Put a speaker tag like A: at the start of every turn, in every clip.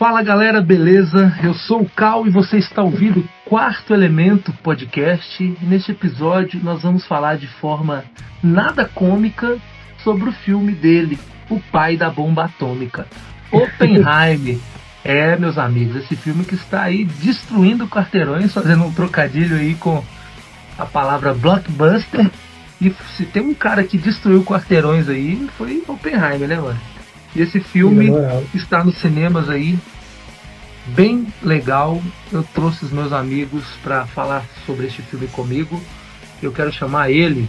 A: Fala galera, beleza? Eu sou o Cal e você está ouvindo o Quarto Elemento Podcast. E neste episódio nós vamos falar de forma nada cômica sobre o filme dele, O Pai da Bomba Atômica, Oppenheimer. É, meus amigos, esse filme que está aí destruindo quarteirões, fazendo um trocadilho aí com a palavra blockbuster. E se tem um cara que destruiu quarteirões aí, foi Oppenheimer, né, mano? E esse filme está nos cinemas aí, bem legal. Eu trouxe os meus amigos para falar sobre este filme comigo. Eu quero chamar ele,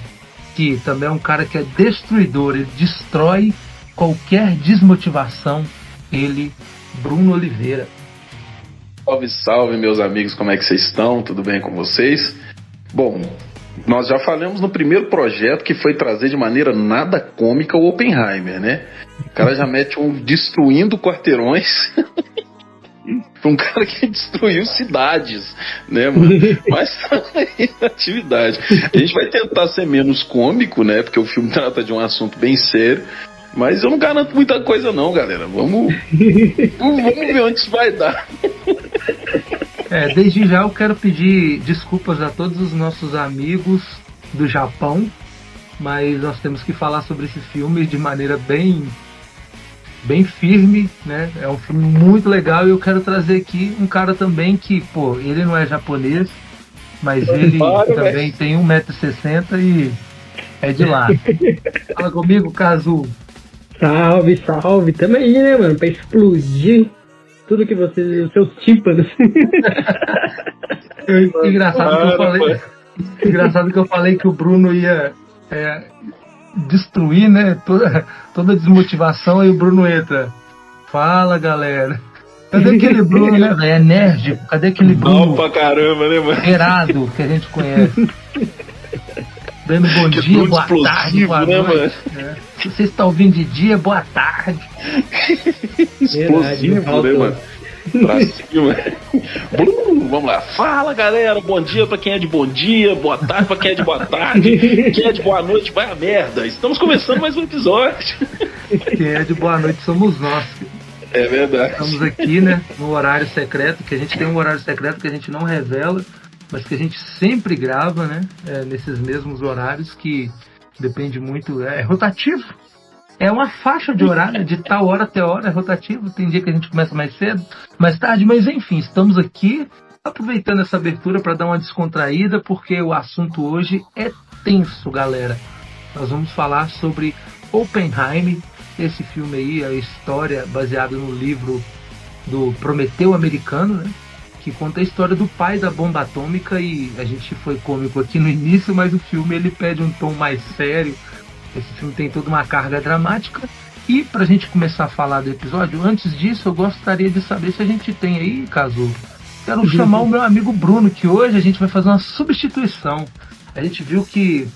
A: que também é um cara que é destruidor, ele destrói qualquer desmotivação. Ele, Bruno Oliveira.
B: Salve, salve, meus amigos, como é que vocês estão? Tudo bem com vocês? Bom, nós já falamos no primeiro projeto que foi trazer de maneira nada cômica o Oppenheimer, né? O cara já mete um destruindo quarteirões. um cara que destruiu cidades, né, mano? Mas aí atividade. A gente vai tentar ser menos cômico, né? Porque o filme trata de um assunto bem sério. Mas eu não garanto muita coisa não, galera. Vamos, vamos ver onde isso vai dar.
A: É, desde já eu quero pedir desculpas a todos os nossos amigos do Japão, mas nós temos que falar sobre esse filme de maneira bem bem firme, né? É um filme muito legal e eu quero trazer aqui um cara também que, pô, ele não é japonês, mas ele também tem 1,60m e é de lá. Fala comigo, Kazu.
C: Salve, salve. Tamo aí, né, mano? Pra explodir tudo que vocês. os seus tímpanos.
A: engraçado que eu falei. Engraçado que eu falei que o Bruno ia é, destruir, né? Toda, toda desmotivação, aí o Bruno entra. Fala, galera. Cadê aquele Bruno, né, velho? É enérgico. Cadê aquele Bruno?
B: Mal pra caramba, né, mano?
A: Errado, que a gente conhece. Dando bom que dia, boa tarde, boa né, noite. É. Se você está ouvindo de dia, boa tarde.
B: Explosivo, né, mano? Pra cima. Vamos lá. Fala, galera. Bom dia pra quem é de bom dia. Boa tarde pra quem é de boa tarde. Quem é de boa noite, vai a merda. Estamos começando mais um episódio.
A: Quem é de boa noite somos nós.
B: É verdade.
A: Estamos aqui, né, no horário secreto, que a gente tem um horário secreto que a gente não revela mas que a gente sempre grava, né? É, nesses mesmos horários que depende muito, é, é, rotativo. É uma faixa de horário, de tal hora até hora, é rotativo. Tem dia que a gente começa mais cedo, mais tarde, mas enfim, estamos aqui aproveitando essa abertura para dar uma descontraída, porque o assunto hoje é tenso, galera. Nós vamos falar sobre Oppenheim, esse filme aí, a história baseada no livro do Prometeu Americano, né? Que conta a história do pai da bomba atômica e a gente foi cômico aqui no início, mas o filme ele pede um tom mais sério. Esse filme tem toda uma carga dramática. E para a gente começar a falar do episódio, antes disso eu gostaria de saber se a gente tem aí, caso quero chamar o meu amigo Bruno, que hoje a gente vai fazer uma substituição. A gente viu que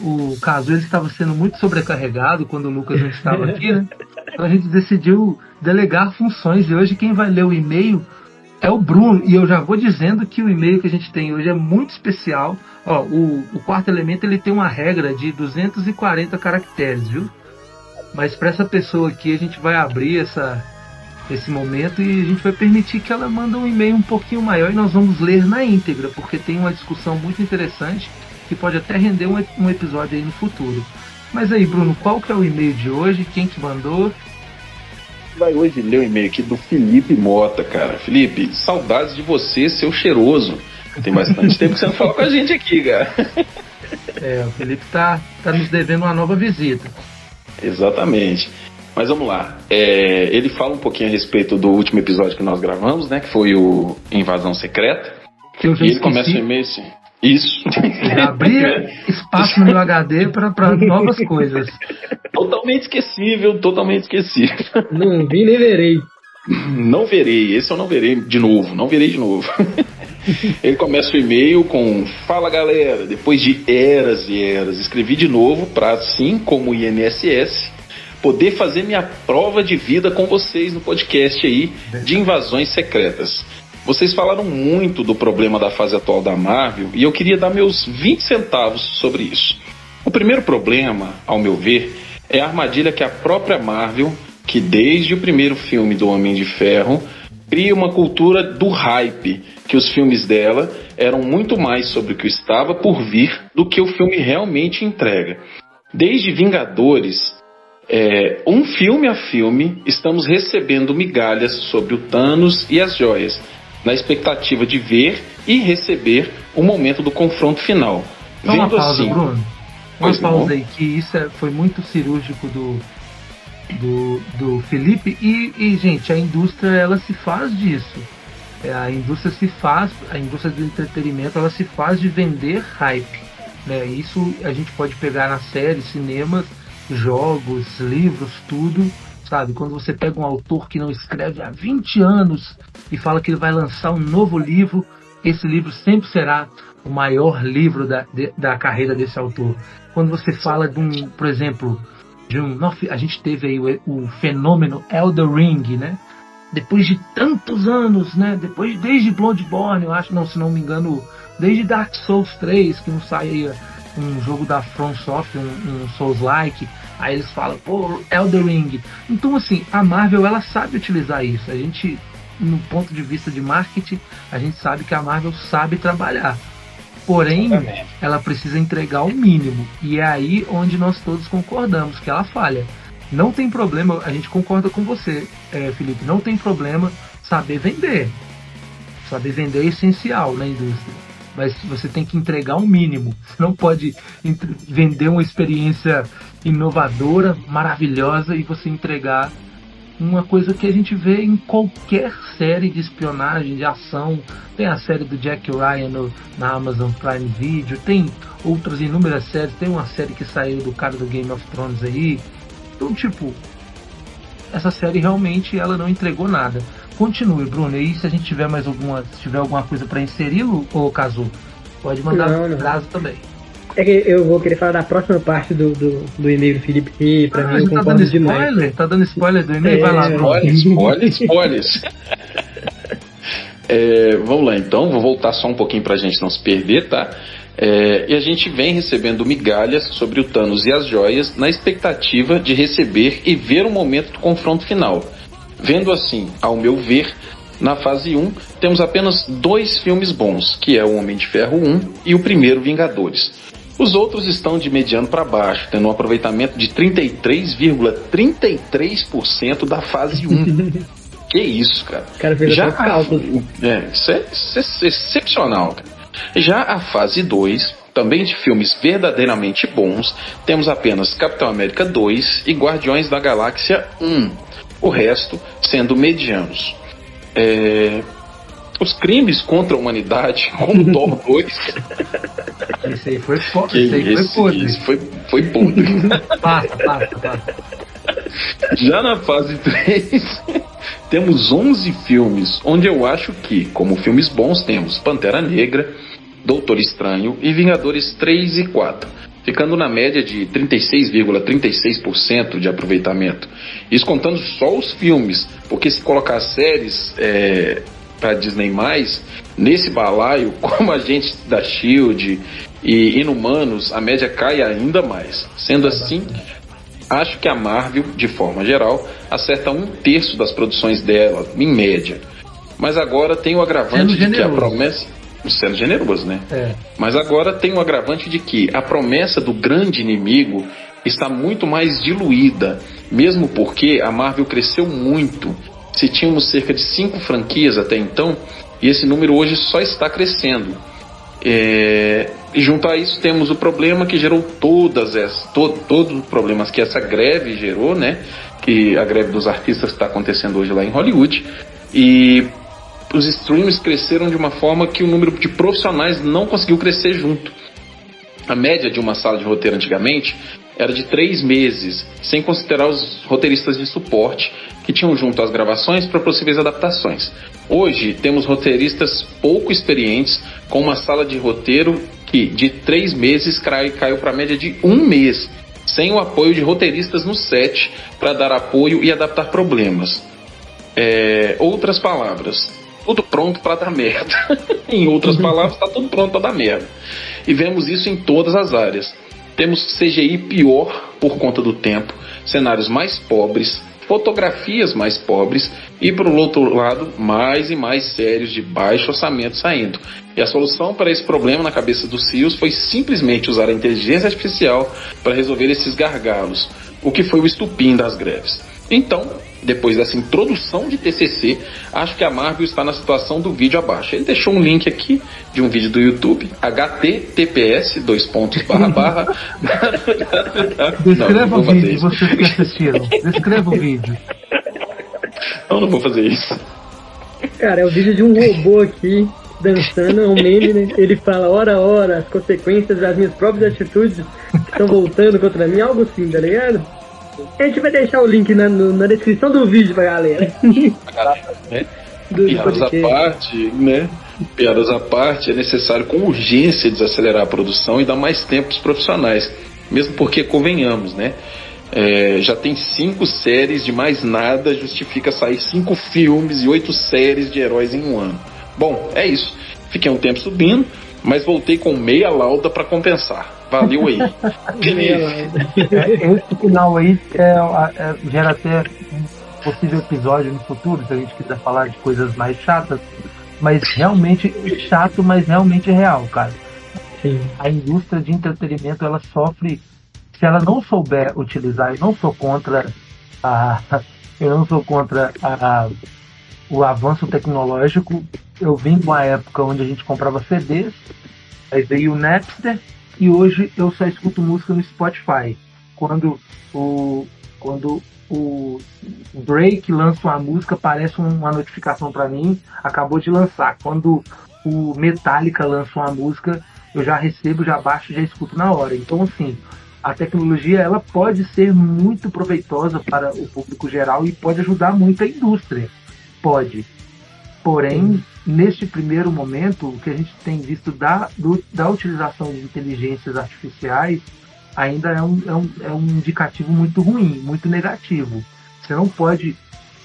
A: o caso ele estava sendo muito sobrecarregado quando o Lucas não estava aqui, né? Então a gente decidiu delegar funções e hoje quem vai ler o e-mail é o Bruno, e eu já vou dizendo que o e-mail que a gente tem hoje é muito especial. Ó, o, o quarto elemento ele tem uma regra de 240 caracteres, viu? Mas para essa pessoa aqui a gente vai abrir essa, esse momento e a gente vai permitir que ela manda um e-mail um pouquinho maior e nós vamos ler na íntegra, porque tem uma discussão muito interessante que pode até render um, um episódio aí no futuro. Mas aí, Bruno, qual que é o e-mail de hoje? Quem que mandou?
B: Vai hoje ler o e-mail aqui do Felipe Mota, cara. Felipe, saudades de você, seu cheiroso. Tem bastante tempo que você não fala com a gente aqui, cara.
A: É, o Felipe tá, tá nos devendo uma nova visita.
B: Exatamente. Mas vamos lá. É, ele fala um pouquinho a respeito do último episódio que nós gravamos, né? Que foi o Invasão Secreta.
A: Que eu já
B: e
A: ele
B: começa o e-mail assim. Isso.
A: abrir espaço no meu HD para novas coisas.
B: Totalmente esquecível, totalmente esquecível.
C: Não vi nem verei.
B: Não verei, esse eu não verei de novo, não verei de novo. Ele começa o e-mail com: Fala galera, depois de eras e eras, escrevi de novo para, assim como o INSS, poder fazer minha prova de vida com vocês no podcast aí de invasões secretas. Vocês falaram muito do problema da fase atual da Marvel e eu queria dar meus 20 centavos sobre isso. O primeiro problema, ao meu ver, é a armadilha que a própria Marvel, que desde o primeiro filme do Homem de Ferro cria uma cultura do hype, que os filmes dela eram muito mais sobre o que estava por vir do que o filme realmente entrega. Desde Vingadores, é, um filme a filme, estamos recebendo migalhas sobre o Thanos e as joias, na expectativa de ver e receber o momento do confronto final.
A: Só uma pausa, assim, Bruno. Uma pausa aí, que isso é, foi muito cirúrgico do, do, do Felipe. E, e, gente, a indústria ela se faz disso. É, a indústria se faz, a indústria do entretenimento ela se faz de vender hype. Né? Isso a gente pode pegar nas séries, cinemas, jogos, livros, tudo. Sabe, quando você pega um autor que não escreve há 20 anos e fala que ele vai lançar um novo livro, esse livro sempre será o maior livro da, de, da carreira desse autor. Quando você fala de um, por exemplo, de um. A gente teve aí o, o fenômeno Elder Ring, né? Depois de tantos anos, né? Depois, desde Bloodborne, eu acho, não, se não me engano, desde Dark Souls 3, que não saía um jogo da From Software, um, um Souls-like, aí eles falam, pô, Elder Ring. Então, assim, a Marvel, ela sabe utilizar isso. A gente, no ponto de vista de marketing, a gente sabe que a Marvel sabe trabalhar. Porém, Exatamente. ela precisa entregar o mínimo. E é aí onde nós todos concordamos que ela falha. Não tem problema, a gente concorda com você, é, Felipe, não tem problema saber vender. Saber vender é essencial na indústria. Mas você tem que entregar o um mínimo. Você não pode vender uma experiência inovadora, maravilhosa e você entregar uma coisa que a gente vê em qualquer série de espionagem, de ação. Tem a série do Jack Ryan no, na Amazon Prime Video, tem outras inúmeras séries, tem uma série que saiu do cara do Game of Thrones aí. Então, tipo, essa série realmente ela não entregou nada. Continue, Bruno. E se a gente tiver mais alguma, se tiver alguma coisa para inserir, ou Cazu, pode mandar não, não. também.
C: É que eu vou querer falar da próxima parte do, do, do e-mail do Felipe, que pra ah, mim eu
A: tá dando spoiler? Demais. Tá dando spoiler do e-mail? É... Vai lá,
B: Spoiler, spoiler, spoilers. é, vamos lá então, vou voltar só um pouquinho pra gente não se perder, tá? É, e a gente vem recebendo migalhas sobre o Thanos e as joias na expectativa de receber e ver o momento do confronto final. Vendo assim, ao meu ver, na fase 1 temos apenas dois filmes bons, que é o Homem de Ferro 1 e o primeiro Vingadores. Os outros estão de mediano para baixo, tendo um aproveitamento de 33,33% da fase 1. que isso, cara.
C: cara Já a,
B: é, isso é, isso é excepcional, cara. Já a fase 2, também de filmes verdadeiramente bons, temos apenas Capitão América 2 e Guardiões da Galáxia 1. O resto sendo medianos. É, os crimes contra a humanidade, como Thor 2.
A: Isso aí foi foda. Isso aí foi podre.
B: Isso foi, foi podre.
A: passa, passa, passa.
B: Já na fase 3, temos 11 filmes, onde eu acho que, como filmes bons, temos Pantera Negra, Doutor Estranho e Vingadores 3 e 4, ficando na média de 36,36% ,36 de aproveitamento. Isso contando só os filmes, porque se colocar séries é, para Disney mais, nesse balaio, como a gente da Shield e Inumanos, a média cai ainda mais. Sendo assim, acho que a Marvel, de forma geral, acerta um terço das produções dela, em média. Mas agora tem o agravante de que a promessa. Sendo generoso, né? É. Mas agora tem o agravante de que a promessa do grande inimigo está muito mais diluída, mesmo porque a Marvel cresceu muito se tínhamos cerca de cinco franquias até então, e esse número hoje só está crescendo. É, e junto a isso temos o problema que gerou todas essas, to, todos os problemas que essa greve gerou, né? Que a greve dos artistas está acontecendo hoje lá em Hollywood. E os streams cresceram de uma forma que o número de profissionais não conseguiu crescer junto. A média de uma sala de roteiro antigamente era de três meses, sem considerar os roteiristas de suporte que tinham junto as gravações para possíveis adaptações. Hoje temos roteiristas pouco experientes com uma sala de roteiro que de três meses caiu para a média de um mês, sem o apoio de roteiristas no set para dar apoio e adaptar problemas. É, outras palavras, tudo pronto para dar merda. em outras palavras, está tudo pronto para dar merda. E vemos isso em todas as áreas. Temos CGI pior por conta do tempo, cenários mais pobres, fotografias mais pobres e, por outro lado, mais e mais séries de baixo orçamento saindo. E a solução para esse problema na cabeça dos CEOs foi simplesmente usar a inteligência artificial para resolver esses gargalos, o que foi o estupim das greves. Então, depois dessa introdução de TCC, acho que a Marvel está na situação do vídeo abaixo. Ele deixou um link aqui de um vídeo do YouTube, https, dois pontos, barra, barra.
A: Descreva não, não o vídeo, vocês que assistiram. Descreva o vídeo.
B: Não, não vou fazer isso.
C: Cara, é o vídeo de um robô aqui, dançando, é um meme, né? Ele fala, hora, hora, as consequências das minhas próprias atitudes estão voltando contra mim, algo assim, tá ligado? A gente vai deixar o link na, no, na descrição do vídeo pra galera.
B: É. Piadas à parte, né? Piadas à parte, é necessário com urgência desacelerar a produção e dar mais tempo aos profissionais. Mesmo porque, convenhamos, né? É, já tem cinco séries de mais nada, justifica sair cinco filmes e oito séries de heróis em um ano. Bom, é isso. Fiquei um tempo subindo, mas voltei com meia lauda para compensar. Valeu aí.
A: Esse final aí é, é, gera até um possível episódio no futuro, se a gente quiser falar de coisas mais chatas. Mas realmente chato, mas realmente real, cara. Sim. A indústria de entretenimento ela sofre se ela não souber utilizar, eu não sou contra a, eu não sou contra a, o avanço tecnológico. Eu vim de uma época onde a gente comprava CDs, aí veio o Napster e hoje eu só escuto música no Spotify. Quando o quando o Drake lança uma música, aparece uma notificação para mim, acabou de lançar. Quando o Metallica lança uma música, eu já recebo, já baixo, já escuto na hora. Então assim, a tecnologia ela pode ser muito proveitosa para o público geral e pode ajudar muito a indústria. Pode. Porém, neste primeiro momento, o que a gente tem visto da, do, da utilização de inteligências artificiais ainda é um, é, um, é um indicativo muito ruim, muito negativo. Você não pode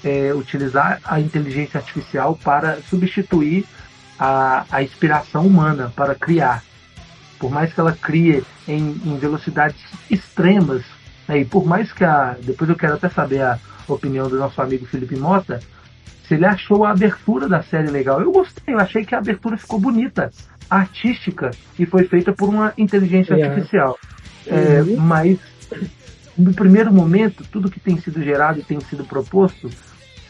A: é, utilizar a inteligência artificial para substituir a, a inspiração humana, para criar por mais que ela crie em, em velocidades extremas, né, e por mais que a. Depois eu quero até saber a opinião do nosso amigo Felipe Mota, ele achou a abertura da série legal. Eu gostei, eu achei que a abertura ficou bonita, artística, e foi feita por uma inteligência yeah. artificial. É, uhum. Mas, no primeiro momento, tudo que tem sido gerado e tem sido proposto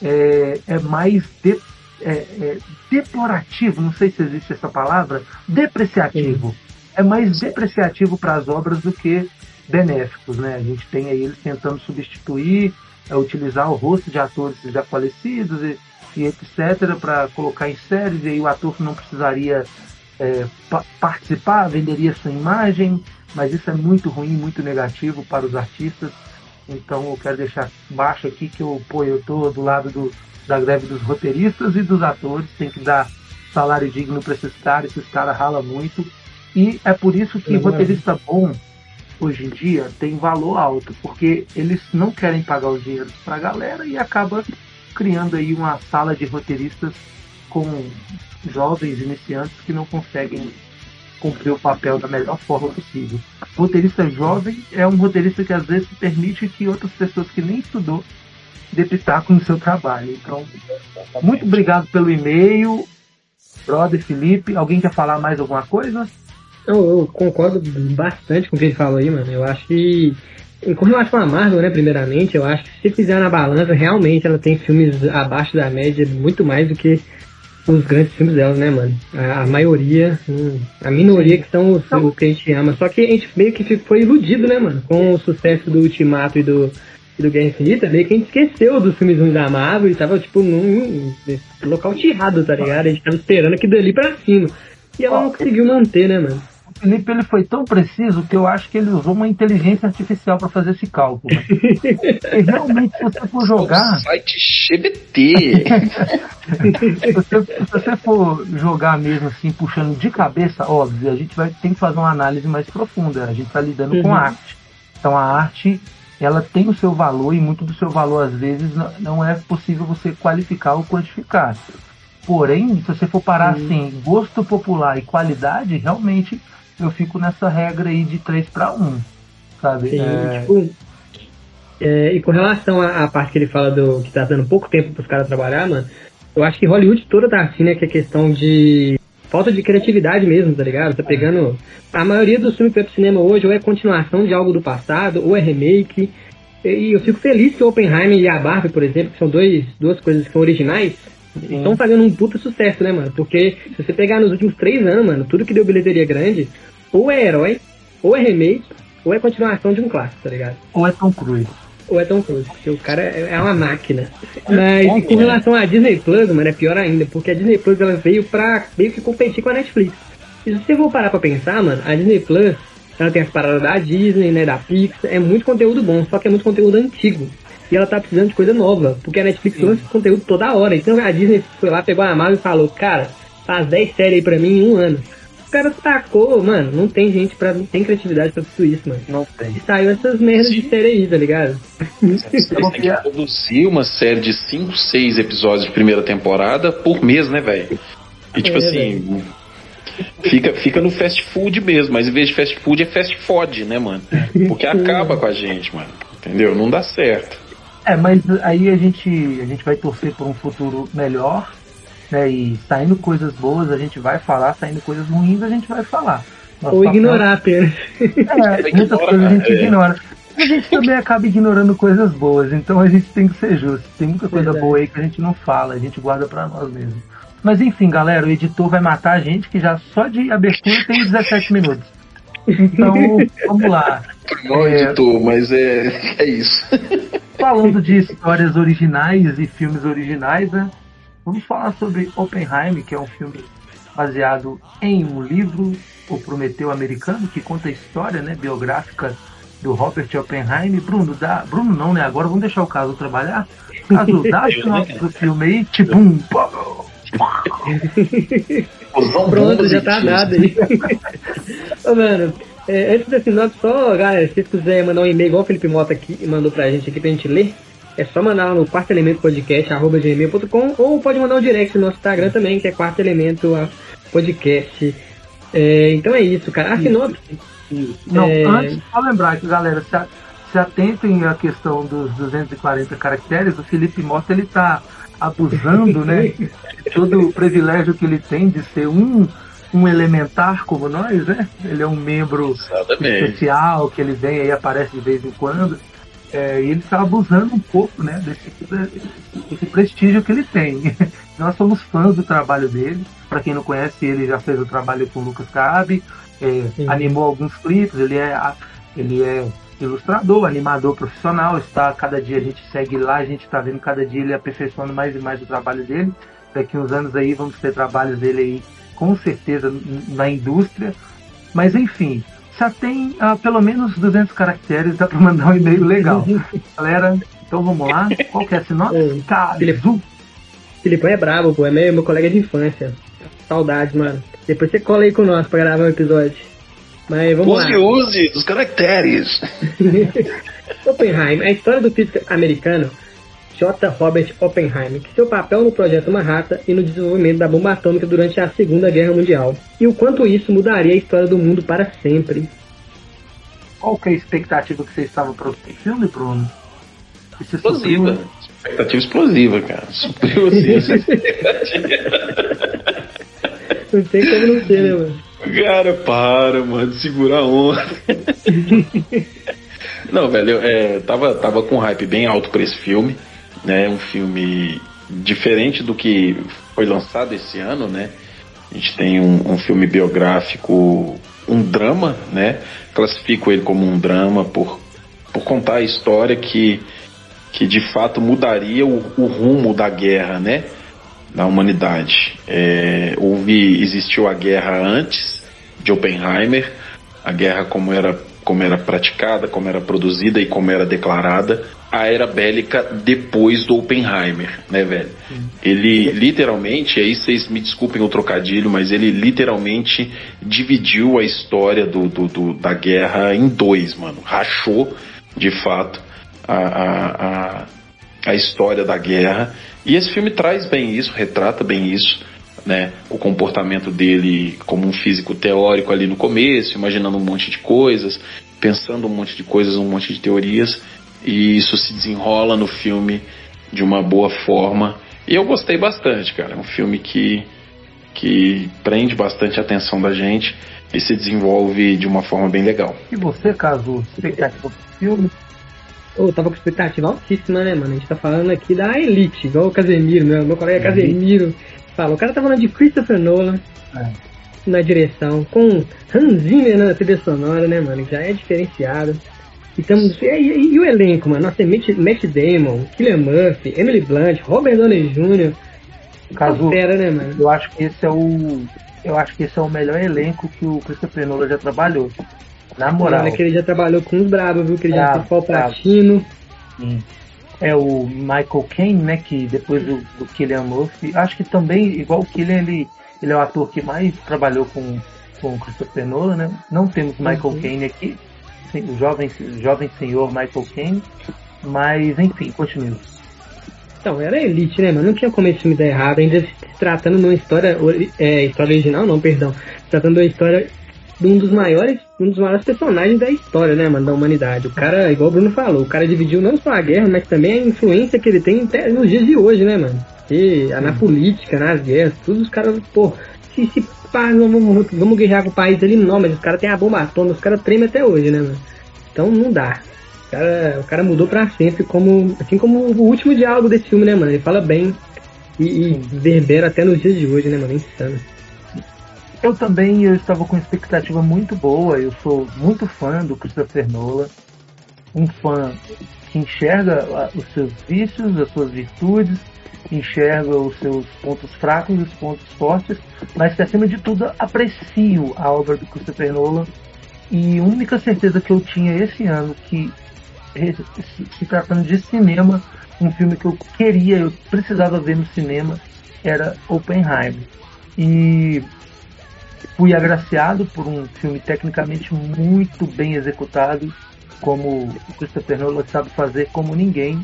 A: é, é mais de, é, é deplorativo, não sei se existe essa palavra, depreciativo. Uhum é mais depreciativo para as obras do que benéficos, né? A gente tem aí eles tentando substituir, é, utilizar o rosto de atores já falecidos e, e etc. para colocar em séries e aí o ator não precisaria é, pa participar, venderia sua imagem, mas isso é muito ruim, muito negativo para os artistas. Então eu quero deixar baixo aqui que eu, pô, eu tô do lado do, da greve dos roteiristas e dos atores, tem que dar salário digno para esses caras, esses caras ralam muito e é por isso que uhum. roteirista bom hoje em dia tem valor alto, porque eles não querem pagar os dinheiros para a galera e acaba criando aí uma sala de roteiristas com jovens iniciantes que não conseguem cumprir o papel da melhor forma possível. O roteirista jovem é um roteirista que às vezes permite que outras pessoas que nem estudou dê pitaco no seu trabalho. Então, muito obrigado pelo e-mail, brother Felipe. Alguém quer falar mais alguma coisa?
C: Eu, eu, concordo bastante com o que ele falou aí, mano. Eu acho que. Com relação à Marvel, né, primeiramente, eu acho que se fizer na balança, realmente ela tem filmes abaixo da média muito mais do que os grandes filmes dela, né, mano? A, a maioria, hum, a minoria que são os, os, que a gente ama. Só que a gente meio que foi iludido, né, mano? Com o sucesso do Ultimato e do, e do Guerra Infinita, meio que a gente esqueceu dos filmes da Marvel e tava, tipo, num, num local tirado, tá ligado? A gente tava esperando aqui dali pra cima. E ela não conseguiu manter, né, mano?
A: Felipe ele foi tão preciso que eu acho que ele usou uma inteligência artificial para fazer esse cálculo. e realmente, se você for jogar.
B: O site GBT.
A: se, você, se você for jogar mesmo assim, puxando de cabeça, óbvio, a gente vai ter que fazer uma análise mais profunda. A gente está lidando uhum. com arte. Então a arte ela tem o seu valor e muito do seu valor às vezes não é possível você qualificar ou quantificar. Porém, se você for parar uhum. assim, gosto popular e qualidade, realmente eu fico nessa regra aí de 3 para 1. Sabe?
C: Sim, é... tipo, É, e com relação à, à, parte que ele fala do que tá dando pouco tempo pros caras trabalhar, mano, eu acho que Hollywood toda tá assim, né? Que é questão de falta de criatividade mesmo, tá ligado? Tá pegando. A maioria dos filmes que vai pro cinema hoje ou é continuação de algo do passado, ou é remake. E eu fico feliz que Oppenheimer e a Barbie, por exemplo, que são dois, duas coisas que são originais, estão fazendo um puta sucesso, né, mano? Porque se você pegar nos últimos três anos, mano, tudo que deu bilheteria grande, ou é herói, ou é remake, ou é continuação de um clássico, tá ligado?
A: Ou é Tom Cruise.
C: Ou é Tom Cruise, porque o cara é, é uma máquina. Mas com relação à Disney Plus, mano, é pior ainda, porque a Disney Plus ela veio pra meio que competir com a Netflix. E se você for parar pra pensar, mano, a Disney Plus ela tem as paradas da Disney, né, da Pixar, é muito conteúdo bom, só que é muito conteúdo antigo. E ela tá precisando de coisa nova, porque a Netflix lança conteúdo toda hora. Então a Disney foi lá, pegou a Marvel e falou, cara, faz 10 séries aí pra mim em um ano. O cara tacou, mano, não tem gente pra. Não tem criatividade pra tudo isso, mano.
A: Não tem.
C: E saiu essas merdas Sim. de série aí, tá ligado?
B: Eles têm que produzir uma série de 5, 6 episódios de primeira temporada por mês, né, velho? E tipo é, assim. Véio Fica, fica no fast food mesmo, mas em vez de fast food é fast food, né, mano? Porque acaba com a gente, mano. Entendeu? Não dá certo.
A: É, mas aí a gente, a gente vai torcer por um futuro melhor, né? E saindo coisas boas a gente vai falar, saindo coisas ruins a gente vai falar.
C: Nosso Ou papel... ignorar apenas.
A: É, muitas coisas a gente é. ignora. A gente também acaba ignorando coisas boas, então a gente tem que ser justo. Tem muita coisa Verdade. boa aí que a gente não fala, a gente guarda para nós mesmos. Mas enfim, galera, o editor vai matar a gente, que já só de abertura tem 17 minutos. Então, vamos lá.
B: Não, é, editor, mas é, é isso.
A: Falando de histórias originais e filmes originais, né? Vamos falar sobre Oppenheimer, que é um filme baseado em um livro, O Prometeu Americano, que conta a história né, biográfica do Robert Oppenheimer. Bruno, dá, Bruno não, né? Agora vamos deixar o caso trabalhar. Caso dá o do filme aí, tipo um.
C: Pronto, já tá dado aí. Ô, mano, é, antes da sinopse, só, galera, se quiserem mandar um e-mail igual o Felipe Mota aqui e mandou pra gente aqui pra gente ler, é só mandar lá no quarto elemento podcast, arroba gmail.com, ou pode mandar um direct no nosso Instagram também, que é quarto elemento podcast. É, então é isso, cara. A sinopse.
A: Não, é... antes, só lembrar que, galera, se, se atentem à questão dos 240 caracteres, o Felipe Mota ele tá abusando, né? Todo o privilégio que ele tem de ser um um elementar como nós, né? Ele é um membro Exatamente. especial que ele vem aí aparece de vez em quando. É, e ele está abusando um pouco, né, desse, desse prestígio que ele tem. Nós somos fãs do trabalho dele. Para quem não conhece, ele já fez o trabalho com o Lucas Cabe, é, animou alguns clipes. Ele é ele é ilustrador, animador profissional, está cada dia a gente segue lá, a gente está vendo cada dia ele aperfeiçoando mais e mais o trabalho dele. Daqui uns anos aí vamos ter trabalhos dele aí com certeza na indústria. Mas enfim, já tem ah, pelo menos 200 caracteres, dá para mandar um e-mail legal. Galera, então vamos lá. Qual que é a sinopse?
C: Caso. Filipão é brabo, pô, é meu, meu colega de infância. Saudades, mano. Depois você cola aí com nós pra gravar um episódio. Mas vamos
B: use,
C: lá.
B: Use, use os caracteres.
C: Oppenheim, a história do físico americano J. Robert Oppenheimer, que seu papel no projeto Manhattan e no desenvolvimento da bomba atômica durante a Segunda Guerra Mundial, e o quanto isso mudaria a história do mundo para sempre.
A: Qual que é a expectativa que você estava para o filme, Bruno?
B: Explosiva. Expectativa explosiva, cara. Supriu assim essa expectativa.
C: Não tem como não ser, né, mano?
B: Cara, para, mano, segura a onda. não, velho, eu é, tava, tava com hype bem alto para esse filme né? Um filme diferente do que foi lançado esse ano, né? A gente tem um, um filme biográfico, um drama, né? Classifico ele como um drama por, por contar a história que, que de fato mudaria o, o rumo da guerra, né? Da humanidade. É, houve, existiu a guerra antes de Oppenheimer, a guerra como era, como era praticada, como era produzida e como era declarada a era bélica depois do Oppenheimer, né, velho? Ele literalmente, aí vocês me desculpem o trocadilho, mas ele literalmente dividiu a história do, do, do da guerra em dois, mano. Rachou, de fato, a, a, a, a história da guerra. E esse filme traz bem isso, retrata bem isso. Né, o comportamento dele como um físico teórico ali no começo, imaginando um monte de coisas, pensando um monte de coisas, um monte de teorias, e isso se desenrola no filme de uma boa forma. E eu gostei bastante, cara. É um filme que, que prende bastante a atenção da gente e se desenvolve de uma forma bem legal.
A: E você, Caso, expectativa do filme?
C: Eu tava com expectativa altíssima, né, mano? A gente tá falando aqui da Elite, igual o Casemiro, meu, meu colega uhum. Casemiro falou. O cara tá falando de Christopher Nolan é. na direção, com Hans Zimmer na trilha sonora, né, mano? Já é diferenciado. E, tamo, e, e, e, o elenco, mano? Nossa, tem Matt, Damon, Killian Murphy, Emily Blunt, Robert Downey Jr.
A: Caso, fera, né, mano? Eu acho que esse é o eu acho que esse é o melhor elenco que o Christopher Nolan já trabalhou. Na moral. Olha
C: que ele já trabalhou com os bravos, viu? Que ele já fez o Platino.
A: É o Michael Caine, né? Que depois do, do Killian Murphy. Acho que também, igual o Killian, ele, ele é o ator que mais trabalhou com, com o Christopher Nolan, né? Não temos Michael uhum. Caine aqui. O jovem, jovem senhor Michael Caine. Mas, enfim, continue.
C: Então, era elite, né, mano? Não tinha como esse filme dar errado, ainda se tratando de uma história, é, história original, não, perdão. Tratando de uma história de um dos maiores, um dos maiores personagens da história, né, mano, da humanidade. O cara, igual o Bruno falou, o cara dividiu não só a guerra, mas também a influência que ele tem até nos dias de hoje, né, mano? E na política, nas guerras, todos os caras, pô, se, se pá, vamos, vamos guerrear com o país ali, não, mas os caras têm a bomba atômica, os caras tremem até hoje, né, mano? Então não dá. O cara, o cara mudou pra sempre, como, assim como o último diálogo desse filme, né, mano? Ele fala bem e, e verbera até nos dias de hoje, né, mano? É insano.
A: Eu também eu estava com expectativa muito boa. Eu sou muito fã do Christopher Nolan. Um fã que enxerga os seus vícios, as suas virtudes, enxerga os seus pontos fracos e os pontos fortes, mas que acima de tudo aprecio a obra do Christopher Nolan. E a única certeza que eu tinha esse ano que se tratando de cinema, um filme que eu queria, eu precisava ver no cinema, era Oppenheimer. E fui agraciado por um filme tecnicamente muito bem executado, como o Christopher Nolan sabe fazer como ninguém.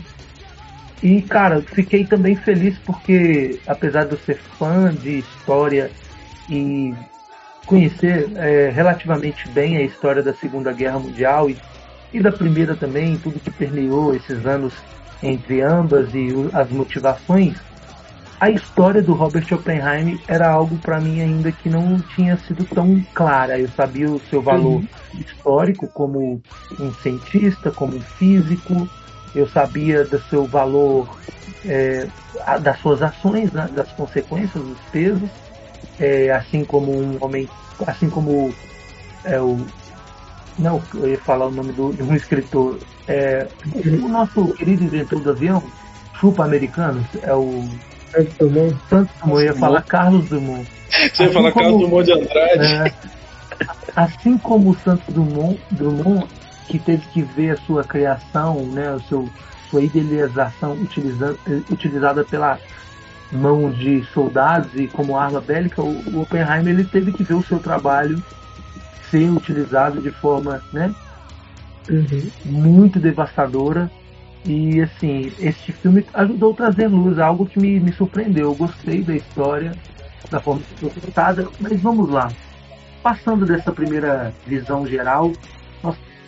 A: E cara, fiquei também feliz porque, apesar de eu ser fã de história e conhecer é, relativamente bem a história da Segunda Guerra Mundial e, e da Primeira também, tudo que permeou esses anos entre ambas e as motivações, a história do Robert Oppenheim era algo para mim ainda que não tinha sido tão clara. Eu sabia o seu valor uhum. histórico como um cientista, como um físico, eu sabia do seu valor, é, das suas ações, né, das consequências, dos pesos, é, assim como um homem, assim como é, o não, eu ia falar o nome do, de um escritor. É, o nosso querido inventor do avião, chupa americano, é o Santos Dumont. Santos Dumont, eu ia falar Carlos Dumont.
B: Você ia falar Carlos Dumont de Andrade. É,
A: assim como o Santos Dumont, Dumont, que teve que ver a sua criação, né, o seu, sua idealização utilizando, utilizada pela mão de soldados e como arma bélica, o, o Oppenheimer ele teve que ver o seu trabalho ser utilizado de forma né, uhum. muito devastadora e assim, este filme ajudou a trazer luz, algo que me, me surpreendeu. Eu gostei da história, da forma que foi contada, mas vamos lá. Passando dessa primeira visão geral,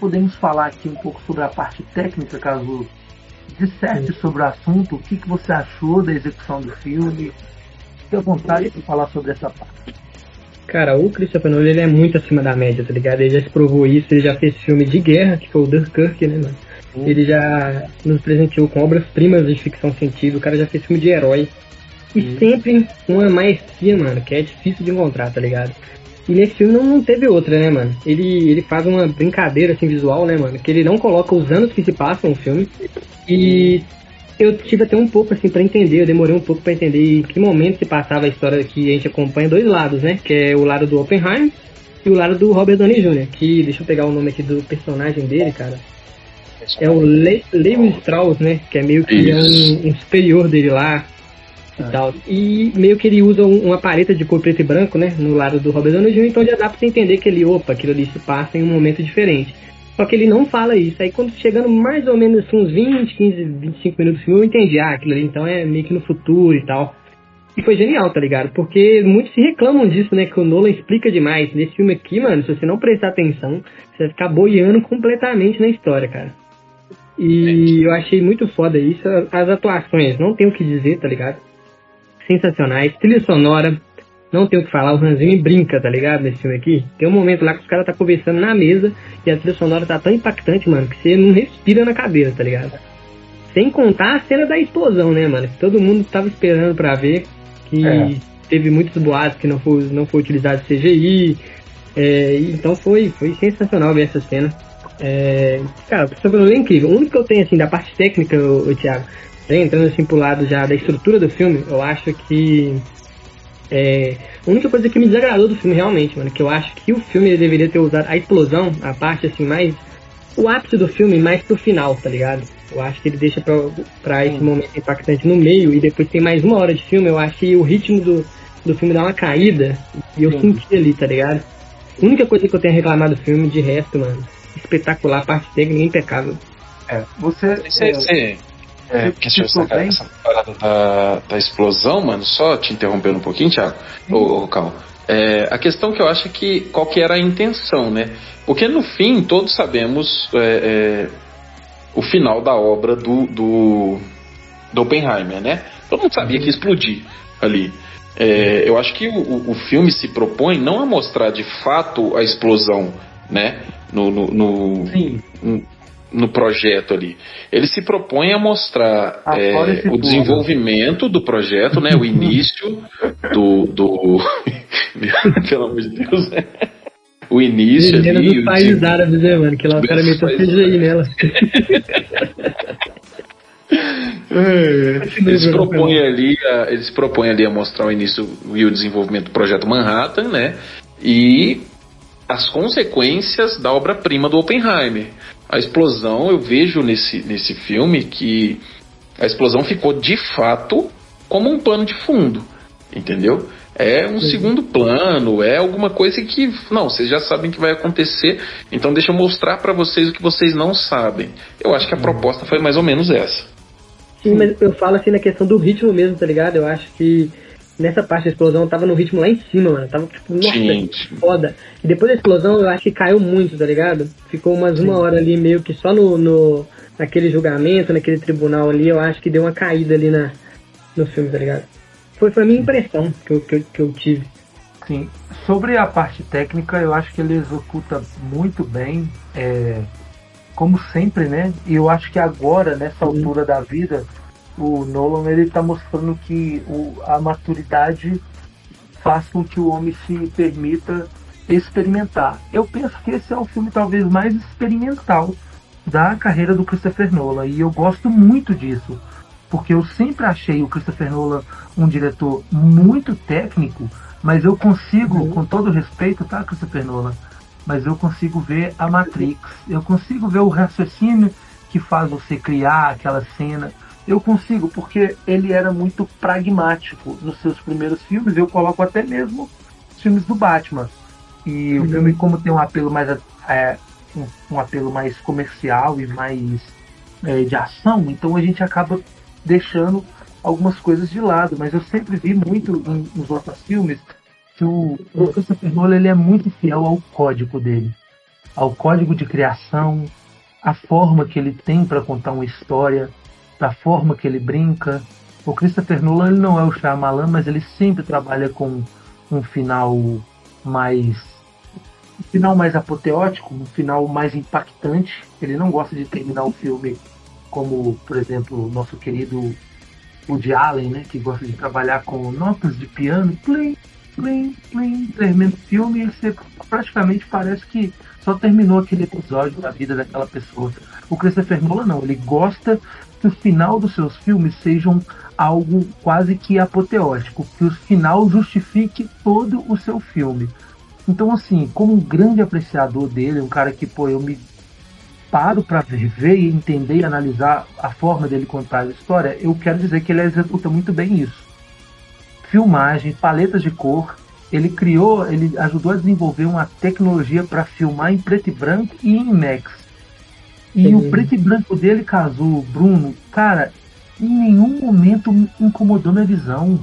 A: podemos falar aqui um pouco sobre a parte técnica, caso disserte sobre o assunto, o que, que você achou da execução do filme. Fique à vontade de falar sobre essa parte.
C: Cara, o Christopher Nolan ele é muito acima da média, tá ligado? Ele já se provou isso, ele já fez filme de guerra, que foi o Dunkirk, né, mano? Ele já nos presenteou com obras-primas de ficção científica, o cara já fez filme de herói. E uhum. sempre uma maestria, mano, que é difícil de encontrar, tá ligado? E nesse filme não, não, teve outra, né, mano? Ele, ele faz uma brincadeira, assim, visual, né, mano? Que ele não coloca os anos que se passam no filme. E eu tive até um pouco, assim, para entender, eu demorei um pouco para entender em que momento se passava a história que a gente acompanha dois lados, né? Que é o lado do Oppenheim e o lado do Robert Downey Jr., que, deixa eu pegar o nome aqui do personagem dele, cara. É o Le Lewis Strauss, né? Que é meio que é um, um, superior dele lá e ah. tal. E meio que ele usa um, uma paleta de cor preto e branco, né? No lado do Robert Downey Jr., então já dá pra você entender que ele, opa, aquilo ali se passa em um momento diferente. Só que ele não fala isso. Aí quando chegando mais ou menos assim, uns 20, 15, 25 minutos eu entendi, ah, aquilo ali então é meio que no futuro e tal. E foi genial, tá ligado? Porque muitos se reclamam disso, né? Que o Nolan explica demais. Nesse filme aqui, mano, se você não prestar atenção, você vai ficar boiando completamente na história, cara. E eu achei muito foda isso. As atuações, não tenho o que dizer, tá ligado? Sensacionais. Trilha sonora, não tenho o que falar. O Hans Zimmer brinca, tá ligado? Nesse filme aqui. Tem um momento lá que os caras tá conversando na mesa e a trilha sonora tá tão impactante, mano, que você não respira na cadeira, tá ligado? Sem contar a cena da explosão, né, mano? Que todo mundo tava esperando pra ver. Que é. teve muitos boatos que não foi, não foi utilizado CGI. É, então foi, foi sensacional ver essa cena. É, cara, o é incrível. O único que eu tenho, assim, da parte técnica, o, o Thiago, entrando assim pro lado já da estrutura do filme, eu acho que é, a única coisa que me desagradou do filme realmente, mano, que eu acho que o filme deveria ter usado a explosão, a parte assim mais o ápice do filme mais pro final, tá ligado? Eu acho que ele deixa pra, pra esse momento impactante no meio e depois tem mais uma hora de filme, eu acho que o ritmo do, do filme dá uma caída e eu Sim. senti ali, tá ligado? A única coisa que eu tenho a reclamar do filme, de resto, mano, espetacular, parte técnica impecável.
A: É, você.
B: Você, você é, questão essa, essa parada da, da explosão, mano, só te interrompendo um pouquinho, Thiago, ô, ô Cal. É, a questão que eu acho é que qual que era a intenção, né? Porque no fim todos sabemos é, é, o final da obra do, do, do Oppenheimer, né? Todo mundo sabia que ia explodir ali. É, eu acho que o, o filme se propõe não a mostrar de fato a explosão, né? no, no, no, no, no projeto ali. Ele se propõe a mostrar é, o desenvolvimento do projeto, né, o início do, do pelo amor de Deus, né? O início
C: Menina ali. dos países árabes, né, mano? Que lá o cara meteu CGI nela.
B: É, eles propõem ali, a, eles propõem ali a mostrar o início e o desenvolvimento do projeto Manhattan, né? E as consequências da obra-prima do Oppenheimer. A explosão, eu vejo nesse, nesse filme que a explosão ficou de fato como um plano de fundo, entendeu? É um segundo plano, é alguma coisa que, não, vocês já sabem que vai acontecer, então deixa eu mostrar para vocês o que vocês não sabem. Eu acho que a uhum. proposta foi mais ou menos essa.
C: Sim, mas eu falo assim na questão do ritmo mesmo, tá ligado? Eu acho que nessa parte da explosão tava no ritmo lá em cima, mano. Tava tipo, nossa, Gente. foda. E depois da explosão eu acho que caiu muito, tá ligado? Ficou umas Sim. uma hora ali meio que só no, no, naquele julgamento, naquele tribunal ali, eu acho que deu uma caída ali na, no filme, tá ligado? Foi, foi a minha impressão que eu, que eu, que eu tive.
A: Sim. Sobre a parte técnica, eu acho que ele executa muito bem, é, como sempre, né? E eu acho que agora, nessa altura da vida, o Nolan ele está mostrando que o, a maturidade faz com que o homem se permita experimentar. Eu penso que esse é o filme talvez mais experimental da carreira do Christopher Nolan e eu gosto muito disso, porque eu sempre achei o Christopher Nolan um diretor muito técnico, mas eu consigo, uhum. com todo respeito, tá, Christopher Nolan, mas eu consigo ver a Matrix, eu consigo ver o raciocínio que faz você criar aquela cena, eu consigo, porque ele era muito pragmático nos seus primeiros filmes. Eu coloco até mesmo os filmes do Batman. E uhum. o filme, como tem um apelo mais é, um, um, apelo mais comercial e mais é, de ação, então a gente acaba deixando algumas coisas de lado. Mas eu sempre vi muito em, nos outros filmes que o, o Christopher Nolan ele é muito fiel ao código dele, ao código de criação, a forma que ele tem para contar uma história da forma que ele brinca. O Christopher Nolan ele não é o Shyamalan, mas ele sempre trabalha com um final mais um final mais apoteótico, um final mais impactante. Ele não gosta de terminar o filme como, por exemplo, o nosso querido Woody Allen, né, que gosta de trabalhar com notas de piano, plim, plim, plim, termina o filme e você praticamente parece que só terminou aquele episódio da vida daquela pessoa. O Christopher Nolan não, ele gosta que o final dos seus filmes sejam algo quase que apoteótico, que o final justifique todo o seu filme. Então, assim, como um grande apreciador dele, um cara que, pô, eu me paro para ver e entender e analisar a forma dele contar a história, eu quero dizer que ele executa muito bem isso. Filmagem, paletas de cor, ele criou, ele ajudou a desenvolver uma tecnologia para filmar em preto e branco e em IMAX. E o preto e branco dele, Cazu, Bruno, cara, em nenhum momento me incomodou minha visão.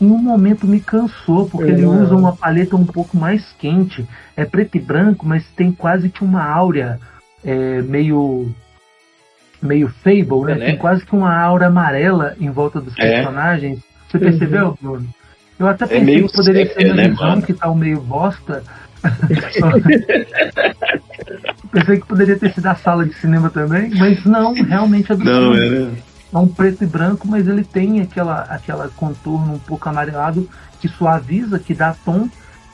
A: Em um momento me cansou, porque é, ele usa uma paleta um pouco mais quente. É preto e branco, mas tem quase que uma áurea é, meio meio Fable, né? né? Tem quase que uma aura amarela em volta dos é. personagens. Você percebeu. Bruno? Eu até é pensei é que poderia ser na né, visão que tá um meio bosta. pensei que poderia ter sido a sala de cinema também, mas não, realmente é do
B: Não, é,
A: é um preto e branco, mas ele tem aquela, aquela contorno um pouco amarelado que suaviza, que dá tom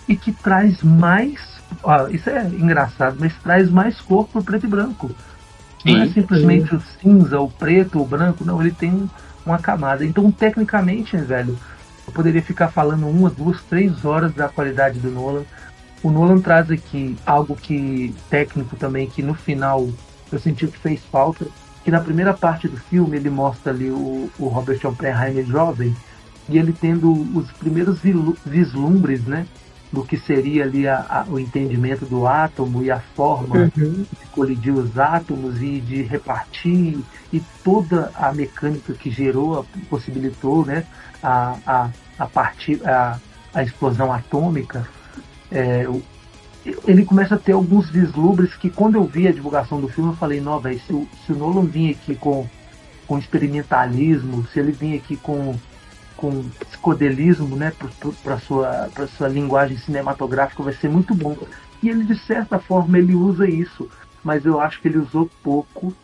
A: e que traz mais. Ó, isso é engraçado, mas traz mais cor pro preto e branco. Sim, não é simplesmente sim. o cinza, o preto, o branco, não, ele tem uma camada. Então, tecnicamente, velho, eu poderia ficar falando uma, duas, três horas da qualidade do Nolan. O Nolan traz aqui algo que técnico também, que no final eu senti que fez falta, que na primeira parte do filme ele mostra ali o, o Robert Oppenheimer jovem e ele tendo os primeiros vislumbres, né, do que seria ali a, a, o entendimento do átomo e a forma uhum. de colidir os átomos e de repartir e toda a mecânica que gerou, possibilitou né, a, a, a, partir, a, a explosão atômica, é, ele começa a ter alguns vislumbres que quando eu vi a divulgação do filme eu falei, não, velho, se, se, o Nolan vinha aqui com, com experimentalismo, se ele vinha aqui com com psicodelismo, né, para sua sua linguagem cinematográfica vai ser muito bom. E ele de certa forma ele usa isso, mas eu acho que ele usou pouco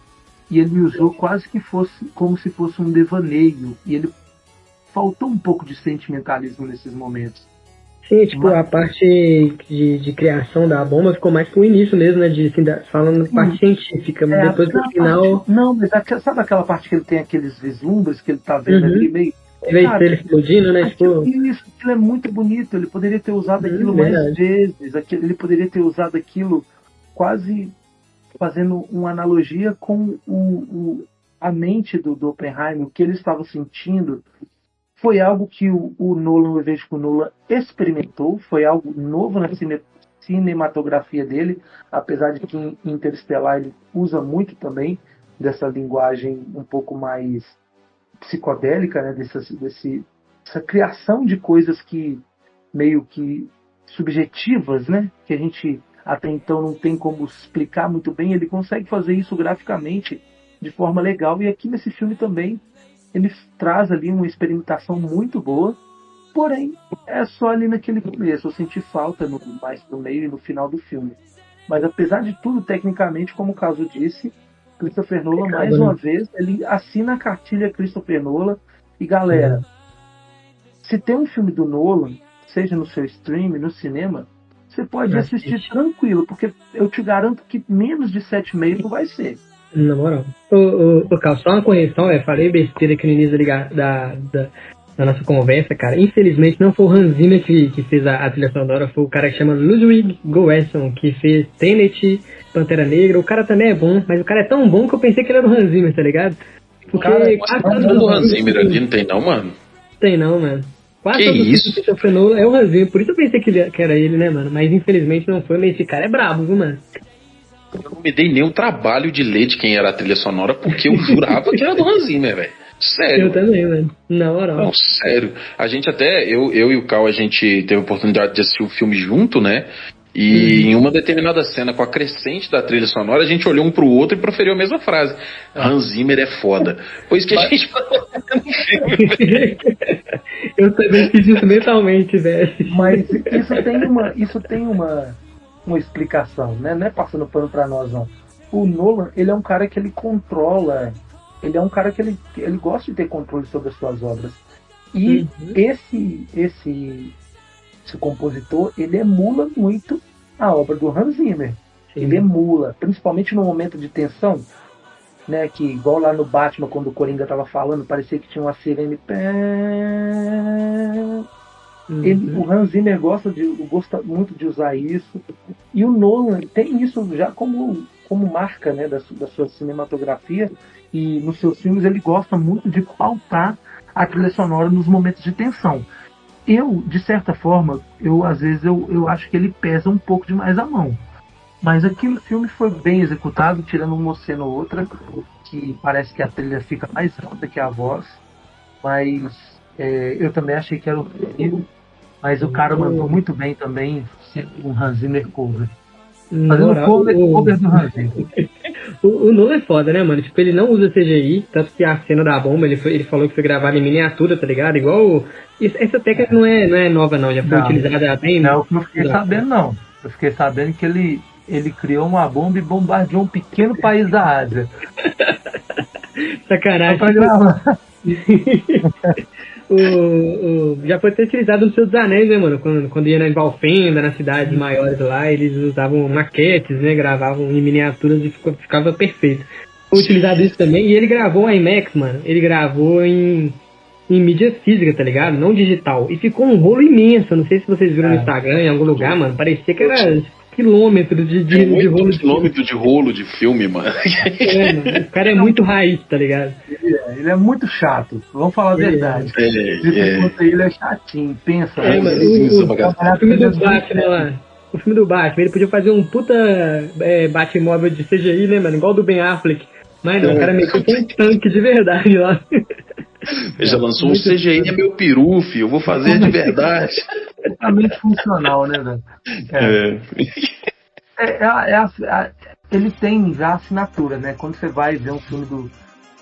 A: e ele usou quase que fosse como se fosse um devaneio e ele faltou um pouco de sentimentalismo nesses momentos.
C: Sim, tipo, mas... a parte de, de, criação da bomba ficou mais pro início mesmo, né? De, assim, da, falando Sim. parte científica, é, depois pro final.
A: Parte, não, mas sabe aquela parte que ele tem aqueles vislumbres que ele tá vendo uhum. ali meio
C: em vez de ele explodindo, né?
A: Aquilo, tipo... Isso, aquilo é muito bonito. Ele poderia ter usado hum, aquilo hum, mais verdade. vezes. Aquilo, ele poderia ter usado aquilo quase fazendo uma analogia com o, o, a mente do, do Oppenheimer, o que ele estava sentindo. Foi algo que o, o Nolan, eu vejo que o Nolan experimentou, foi algo novo na cine, cinematografia dele, apesar de que em Interstellar ele usa muito também dessa linguagem um pouco mais psicodélica, né, dessa, desse, dessa criação de coisas que meio que subjetivas, né, que a gente até então não tem como explicar muito bem, ele consegue fazer isso graficamente de forma legal e aqui nesse filme também ele traz ali uma experimentação muito boa, porém é só ali naquele começo, eu senti falta no, mais no meio e no final do filme. Mas apesar de tudo, tecnicamente, como o caso disse, Christopher Nolan, mais uma vez, ele assina a cartilha Christopher Nolan. E galera, se tem um filme do Nolan, seja no seu stream, no cinema, você pode assistir tranquilo, porque eu te garanto que menos de 7,5 não vai ser.
C: Na moral. O, o, o Carl, só uma correção, eu falei besteira aqui no início da, da, na nossa conversa, cara. Infelizmente não foi o Hans Zimmer que, que fez a, a trilha sonora, foi o cara que chama Ludwig Göransson, que fez Tenet, Pantera Negra. O cara também é bom, mas o cara é tão bom que eu pensei que ele era do Hans Zimmer, tá ligado?
B: Porque cara, quase todo do Hans Zimmer ali não tem não, mano?
C: Tem não, mano.
B: Quase que isso?
C: Nolan é o Hans Zimmer, por isso eu pensei que, ele, que era ele, né, mano? Mas infelizmente não foi, mas esse cara é brabo, viu, mano?
B: Eu não me dei nem o trabalho de ler de quem era a trilha sonora, porque eu jurava que era do Hans Zimmer, velho. Sério.
C: Eu também, velho. Na moral.
B: Não, sério. A gente até, eu, eu e o Cal, a gente teve a oportunidade de assistir o filme junto, né? E uhum. em uma determinada cena, com a crescente da trilha sonora, a gente olhou um pro outro e proferiu a mesma frase. Hans Zimmer é foda. Isso que a gente falou no
C: filme. Eu também fiz isso mentalmente, velho.
A: Mas isso tem uma, isso tem uma, uma explicação, né? Não é passando pano pra nós, não. O Nolan, ele é um cara que ele controla ele é um cara que ele, ele gosta de ter controle sobre as suas obras. E uhum. esse, esse, esse compositor, ele emula muito a obra do Hans Zimmer. Sim. Ele emula, principalmente no momento de tensão, né, que igual lá no Batman, quando o Coringa estava falando, parecia que tinha uma sirene. Uhum. Ele, o Hans Zimmer gosta, de, gosta muito de usar isso. E o Nolan tem isso já como, como marca né, da, da sua cinematografia e nos seus filmes ele gosta muito de pautar a trilha sonora nos momentos de tensão. Eu, de certa forma, eu às vezes eu, eu acho que ele pesa um pouco demais a mão. Mas aqui no filme foi bem executado, tirando uma cena ou outra, que parece que a trilha fica mais alta que a voz. Mas é, eu também achei que era o Mas o cara mandou muito bem também, um Hans Zimmer cover. Fazendo
C: Moral,
A: cover,
C: o-
A: cover do Ranzinho.
C: O, o Nolan é foda, né, mano? Tipo, ele não usa CGI, tanto que a cena da bomba, ele, foi- ele falou que foi gravada em miniatura, tá ligado? Igual. essa técnica não é, não é nova, não, já foi
A: Não.
C: utilizada bem.
A: Não eu fiquei
C: Não.
A: sabendo, não. Eu fiquei sabendo que ele, ele criou uma bomba e bombardeou um pequeno país da Ásia. Só
C: Sacanagem.
A: pra gravar.
C: o, o- já foi até utilizado no Senhor dos Anéis, né, mano? Quando, quando ia na Valfenda, nas cidades maiores lá, eles usavam maquetes, né? Gravavam em miniaturas e ficou- ficava perfeito. Foi utilizado isso também. E ele gravou em IMAX, mano. Ele gravou em, em mídia física, tá ligado? Não digital. E ficou um rolo imenso. Não sei se vocês viram no
A: É.
C: Instagram, em algum lugar, mano. Parecia que era quilômetros de, de,
B: Tem
C: de rolo
B: muito
C: de
B: quilômetro de rolo de filme, mano.
C: É, mano. O cara é muito raiz, tá ligado?
A: Ele é, é muito chato. Vamos falar a
C: é.
A: verdade.
B: É, é.
A: ele é chatinho. Pensa.
C: É, mano,
B: Sim,
C: o- filme do Batman lá. O filme do Batman, ele podia fazer um puta é, Batmóvel de CGI, né, mano? Igual do Ben Affleck. Mas não, o cara meteu com um tanque de verdade lá.
B: Ele já lançou um CGI é meu peru, filho. Eu vou fazer de verdade.
A: Totalmente funcional, né, velho? É.
B: É.
A: É, é é ele tem já assinatura, né? Quando você vai ver um filme do,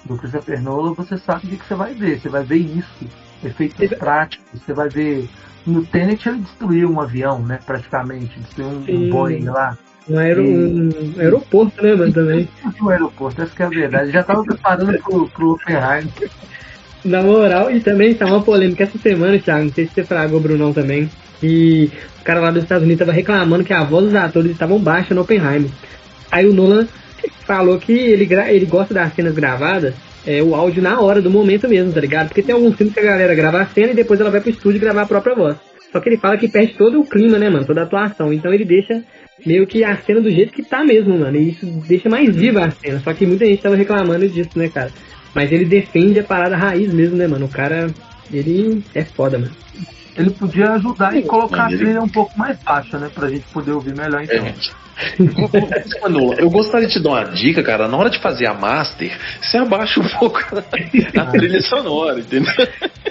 A: do Christopher Nolan, você sabe o que, que você vai ver. Você vai ver isso, efeitos
C: Ele-
A: práticos, você vai ver. No Tenet ele destruiu um avião, né? Praticamente. Destruiu um, um Boeing lá.
C: Um, aero, um aeroporto, né, mano, também.
A: No aeroporto, essa que é a verdade. Já tava preparando pro, pro Oppenheimer.
C: Na moral, e também tá uma polêmica essa semana, Thiago, não sei se você fragou o Brunão também, que os caras lá dos Estados Unidos estavam reclamando que a voz dos atores estavam baixa no Oppenheimer. Aí o Nolan falou que ele, ele gosta das cenas gravadas, é, o áudio na hora, do momento mesmo, tá ligado? Porque tem alguns filmes que a galera grava a cena e depois ela vai pro estúdio gravar a própria voz. Só que ele fala que perde todo o clima, né, mano? Toda a atuação. Então ele deixa meio que a cena do jeito que tá mesmo, mano. E isso deixa mais viva a cena. Só que muita gente tava reclamando disso, né, cara? Mas ele defende a parada raiz mesmo, né, mano? O cara, ele é foda, mano.
A: Ele podia ajudar e colocar a
B: Ele-
A: trilha um pouco mais baixa, né? Pra gente poder ouvir melhor então.
B: É. Mano, eu gostaria de te dar uma dica, cara. Na hora de fazer a master, você abaixa um pouco a trilha sonora, entendeu?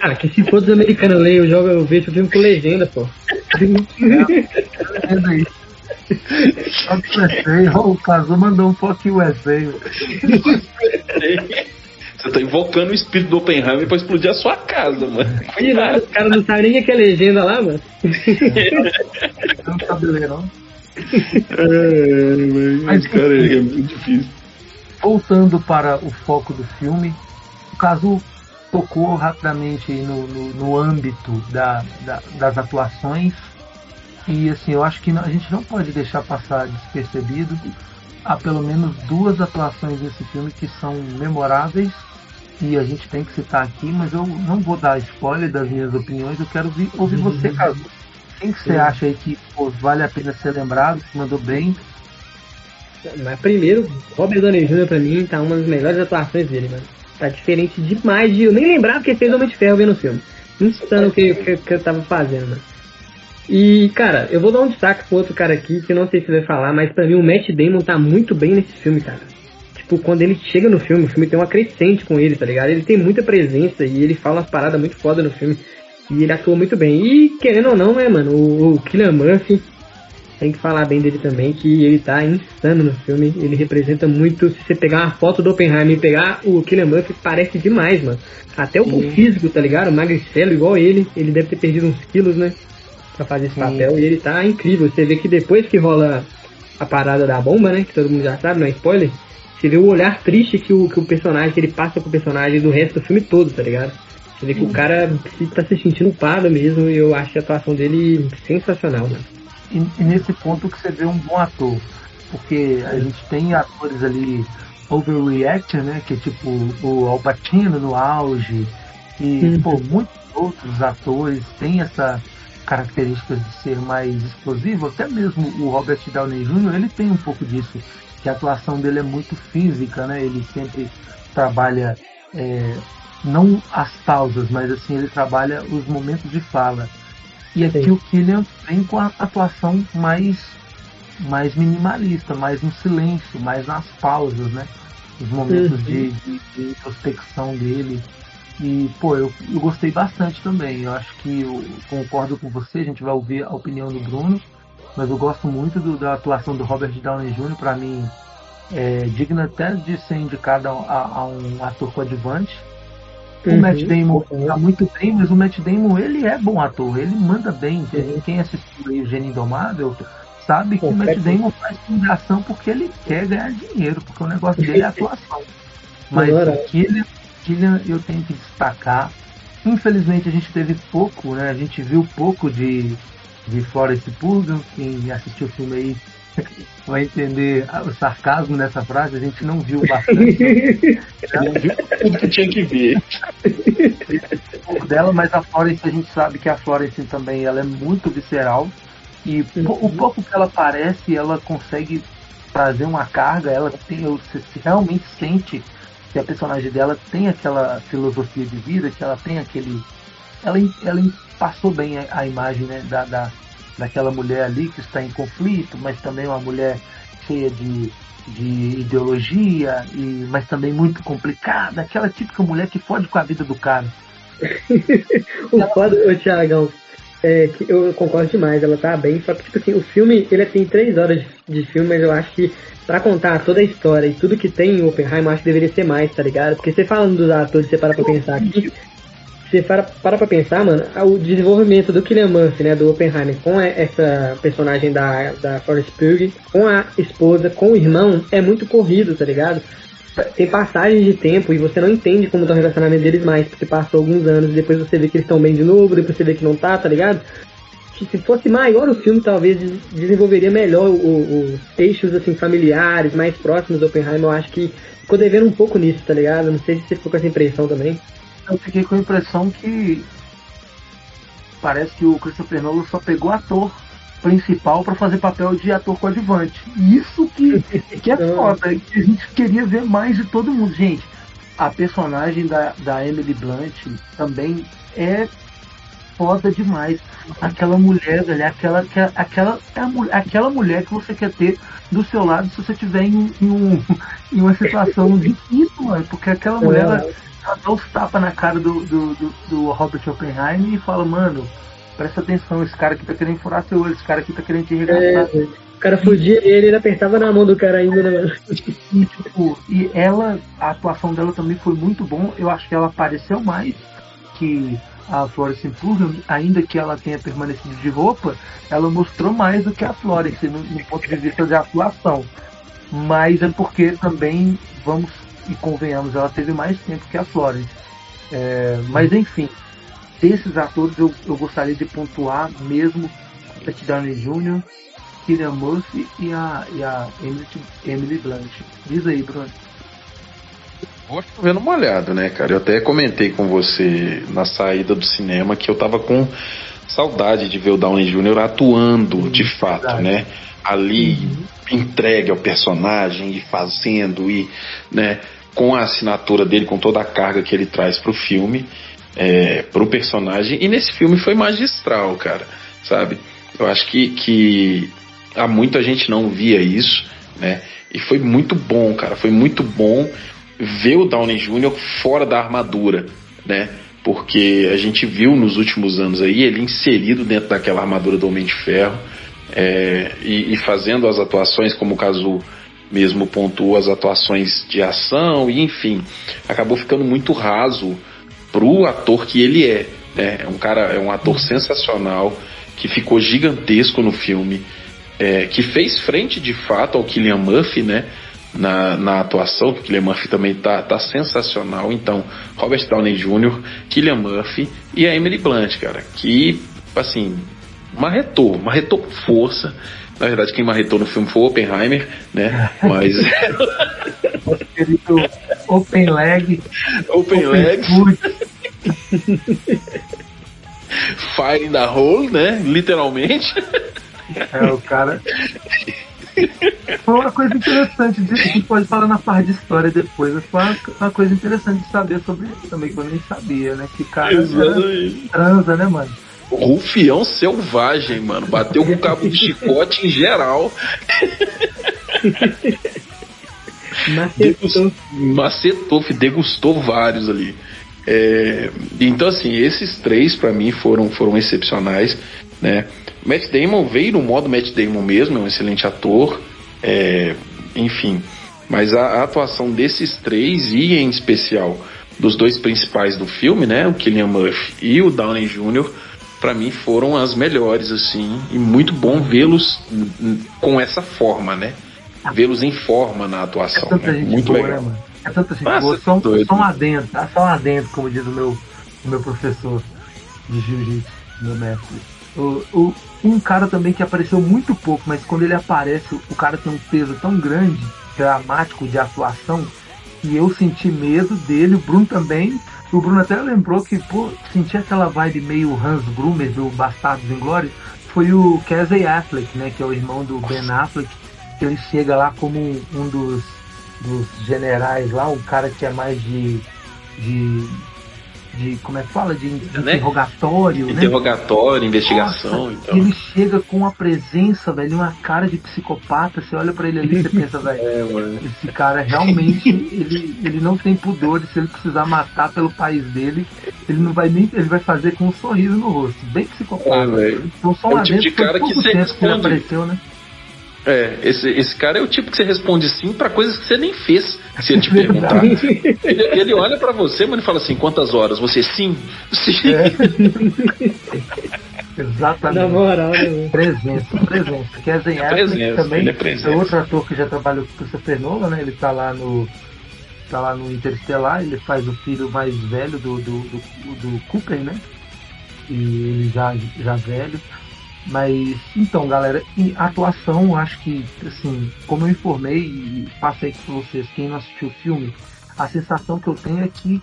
C: Ah, que se for dos americanos ler, eu jogo, eu vejo filme com legenda, pô.
A: Entenda aí. Só que USA, o Cazu mandou um fuck USA.
B: Você tá invocando o espírito do Oppenheimer pra explodir a sua casa, mano.
C: E nada, os caras não sabem nem o que é legenda lá, mano.
A: Não sabe ler, não.
B: É, mas, cara, é muito difícil.
A: Voltando para o foco do filme, o Cazu tocou rapidamente aí no, no, no âmbito da, da- das atuações. E assim, eu acho que não- a gente não pode deixar passar despercebido. Há pelo menos duas atuações desse filme que são memoráveis e a gente tem que citar aqui, mas eu não vou dar spoiler das minhas opiniões, eu quero ouvir, ouvir você, Cazu. Quem que você acha aí que pô, vale a pena ser lembrado, que mandou bem?
C: Mas primeiro, Robert Downey Jr. pra mim tá uma das melhores atuações dele, mano. Tá diferente demais de. Eu nem lembrava que ele fez Homem de Ferro vendo o filme. Insano o que, que, que eu tava fazendo, mano. E, cara, eu vou dar um destaque pro outro cara aqui, que eu não sei se vai falar, mas pra mim o Matt Damon tá muito bem nesse filme, cara. Tipo, quando ele chega no filme, o filme tem uma crescente com ele, tá ligado? Ele tem muita presença e ele fala umas paradas muito foda no filme. E ele atua muito bem. E, querendo ou não, né, mano, o, o Killian Murphy, tem que falar bem dele também, que ele tá insano no filme. Ele representa muito. Se você pegar uma foto do Oppenheimer e pegar o Killian Murphy, parece demais, mano. Até o
A: Sim.
C: físico, tá ligado? O magricelo igual ele. Ele deve ter perdido uns quilos, né? Pra fazer esse
A: Sim.
C: papel. E ele tá incrível. Você vê que depois que rola a parada da bomba, né? Que todo mundo já sabe, não é spoiler. Você vê o olhar triste que o, que o personagem, que ele passa pro personagem do resto do filme todo, tá ligado? Você vê que o cara se, tá se sentindo culpado mesmo. E eu acho a atuação dele sensacional, mano.
A: E, e nesse ponto que você vê um bom ator. Porque a gente tem atores ali overreacting, né? Que é tipo o Al Pacino no auge. E,
C: Uhum.
A: pô, muitos outros atores têm essa característica de ser mais explosivo. Até mesmo o Robert Downey Jr., ele tem um pouco disso. Que a atuação dele é muito física, né? Ele sempre trabalha... é, não as pausas, mas assim, ele trabalha os momentos de fala. E aqui
C: Sim.
A: o Killian vem com a atuação mais, mais minimalista, mais no silêncio, mais nas pausas, né? Os momentos
C: Uhum.
A: de, de, de introspecção dele. E, pô, eu, eu gostei bastante também. Eu acho que eu concordo com você, a gente vai ouvir a opinião do Bruno. Mas eu gosto muito do, da atuação do Robert Downey Jr. Para mim, é digna até de ser indicado a, a um ator coadjuvante. O uhum, Matt Damon uhum. tá muito bem, mas o Matt Damon ele é bom ator, ele manda bem. Uhum. Quem assistiu aí o Gênio Indomável sabe que o Matt Damon faz ação porque ele quer ganhar dinheiro, porque o negócio dele é atuação. Mas o Killian, Killian eu tenho que destacar. Infelizmente a gente teve pouco, né? A gente viu pouco de, de Florence Purgan, quem assistiu o filme aí vai entender o sarcasmo nessa frase, a gente não viu bastante.
B: não viu tudo que tinha que ver.
A: dela, mas a Florence, a gente sabe que a Florence também ela é muito visceral. E o pouco que ela aparece, ela consegue trazer uma carga, ela tem, você realmente sente que a personagem dela tem aquela filosofia de vida, que ela tem aquele. Ela, ela passou bem a, a imagem né, da, da, daquela mulher ali que está em conflito, mas também uma mulher cheia de, de ideologia, e, mas também muito complicada, aquela típica mulher que fode com a vida do cara.
C: o ela... foda, Thiagão, é, que eu concordo demais, ela tá bem, só que tipo assim, o filme, ele tem três horas de filme, mas eu acho que pra contar toda a história e tudo que tem em Oppenheimer, eu acho que deveria ser mais, tá ligado? Porque você falando dos atores, você para pra pensar aqui, você para, para pra pensar, mano, o desenvolvimento do Killian Murphy, né, do Oppenheimer, com essa personagem da, da Florence Pugh, com a esposa, com o irmão, é muito corrido, tá ligado? Tem passagem de tempo e você não entende como tá o relacionamento deles mais, porque passou alguns anos e depois você vê que eles estão bem de novo, depois você vê que não tá, tá ligado? se fosse maior o filme, talvez desenvolveria melhor os eixos assim familiares, mais próximos do Oppenheimer. Eu acho que ficou devendo um pouco nisso, tá ligado? Não sei se você ficou com essa impressão também
A: eu fiquei com a impressão que parece que o Christopher Nolan só pegou ator principal para fazer papel de ator coadjuvante. Isso que, que é foda, que a gente queria ver mais de todo mundo. Gente, a personagem da, da Emily Blunt também é foda demais. Aquela mulher, velho, aquela, aquela, aquela, é aquela mulher que você quer ter do seu lado se você tiver em, em, um, em uma situação difícil, mano, porque aquela mulher. Ela dá uns tapas na cara do, do, do, do Robert Oppenheimer e fala, mano, presta atenção, esse cara aqui tá querendo furar seu olho, esse cara aqui tá querendo te arregaçar. É,
C: o cara fugia ele, ele apertava na mão do cara ainda, né, mano?
A: E, tipo, e ela, a atuação dela também foi muito bom. Eu acho que ela apareceu mais que a Florence Pugh, ainda que ela tenha permanecido de roupa, ela mostrou mais do que a Florence no, no ponto de vista de atuação. Mas é porque também, vamos e convenhamos, ela teve mais tempo que a Florence. É, mas enfim, desses atores eu, eu gostaria de pontuar mesmo Pat Downey Jr., Killian Murphy e a, e a Emily, Emily Blunt. Diz aí, Bruno.
B: Vou vendo uma olhada, né, cara? Eu até comentei com você na saída do cinema que eu tava com saudade de ver o Downey Jr. atuando de fato, verdade. né? Ali uhum entregue ao personagem e fazendo e né, com a assinatura dele, com toda a carga que ele traz pro filme, é, pro personagem. E nesse filme foi magistral, cara, sabe? Eu acho que, que há muita gente não via isso, né? E foi muito bom, cara. Foi muito bom ver o Downey Jr. fora da armadura, né? Porque a gente viu nos últimos anos aí ele inserido dentro daquela armadura do Homem de Ferro é, e, e, fazendo as atuações, como o caso mesmo pontuou, as atuações de ação, e enfim, acabou ficando muito raso pro ator que ele é. Né? É um cara, é um ator sensacional, que ficou gigantesco no filme, é, que fez frente de fato ao Killian Murphy, né? Na, na atuação, o Killian Murphy também tá, tá sensacional. Então, Robert Downey Jr., Killian Murphy e a Emily Blunt, cara, que, assim, marretou, marretou com força. Na verdade, quem marretou no filme foi o Oppenheimer, né? Mas.
A: Nosso querido Open Leg.
B: Open, open Legs. Fire in the hole, né? Literalmente.
A: É, o cara. Foi uma coisa interessante, de, a gente pode falar na parte de história depois, mas foi uma, uma, coisa interessante de saber sobre ele também, que eu nem sabia, né? Que cara transa, né, mano?
B: Rufião selvagem, mano. Bateu com cabo de chicote em geral. Macetou. Macetou, degustou vários ali. É, então, assim, esses três para mim foram, foram excepcionais, né? Matt Damon veio no modo Matt Damon mesmo, é um excelente ator, é, enfim. Mas a, a, atuação desses três, e em especial dos dois principais do filme, né, o Killian Murphy e o Downey Jr., para mim foram as melhores, assim, e muito bom vê-los com essa forma, né? Vê-los em forma na atuação. É né? Muito boa, legal. Né,
A: é tanta gente boa. Só, só um adendo, tá? Só um adendo, como diz o meu, o meu professor de jiu-jitsu, meu mestre. O, o, um cara também que apareceu muito pouco, mas quando ele aparece, o cara tem um peso tão grande, dramático de atuação, e eu senti medo dele, o Bruno também. O Bruno até lembrou que, pô, senti aquela vibe meio Hans Grumer do Bastardos Inglórios. Foi o Casey Affleck, né, que é o irmão do Ben Affleck, ele chega lá como um dos, dos generais lá, um cara que é mais de, de de como é que fala de, de né? interrogatório,
B: né? interrogatório, investigação, Nossa, então.
A: Ele chega com uma presença, velho, uma cara de psicopata. Você olha para ele ali, e você pensa, velho, é, esse cara realmente ele, ele não tem pudor. Se ele precisar matar pelo país dele, ele não vai nem ele vai fazer com um sorriso no rosto, bem psicopata.
B: É, então só é o tipo de cara que, você responde... que ele
A: apareceu, né?
B: É, esse, esse cara é o tipo que você responde sim para coisas que você nem fez, se ele te perguntar. ele, ele olha para você, mas ele fala assim: quantas horas? Você sim? Sim. É.
A: Exatamente.
C: Na moral,
A: né? Presença, presença. Kevin é presença, também
B: é,
A: é outro ator que já trabalhou com o Christopher Nolan, né? Ele tá lá no. tá lá no Interstellar, ele faz o filho mais velho do, do, do, do Cooper, né? E ele já, já velho. Mas, então, galera, a atuação, acho que, assim, como eu informei e passei aqui pra vocês, quem não assistiu o filme, a sensação que eu tenho é que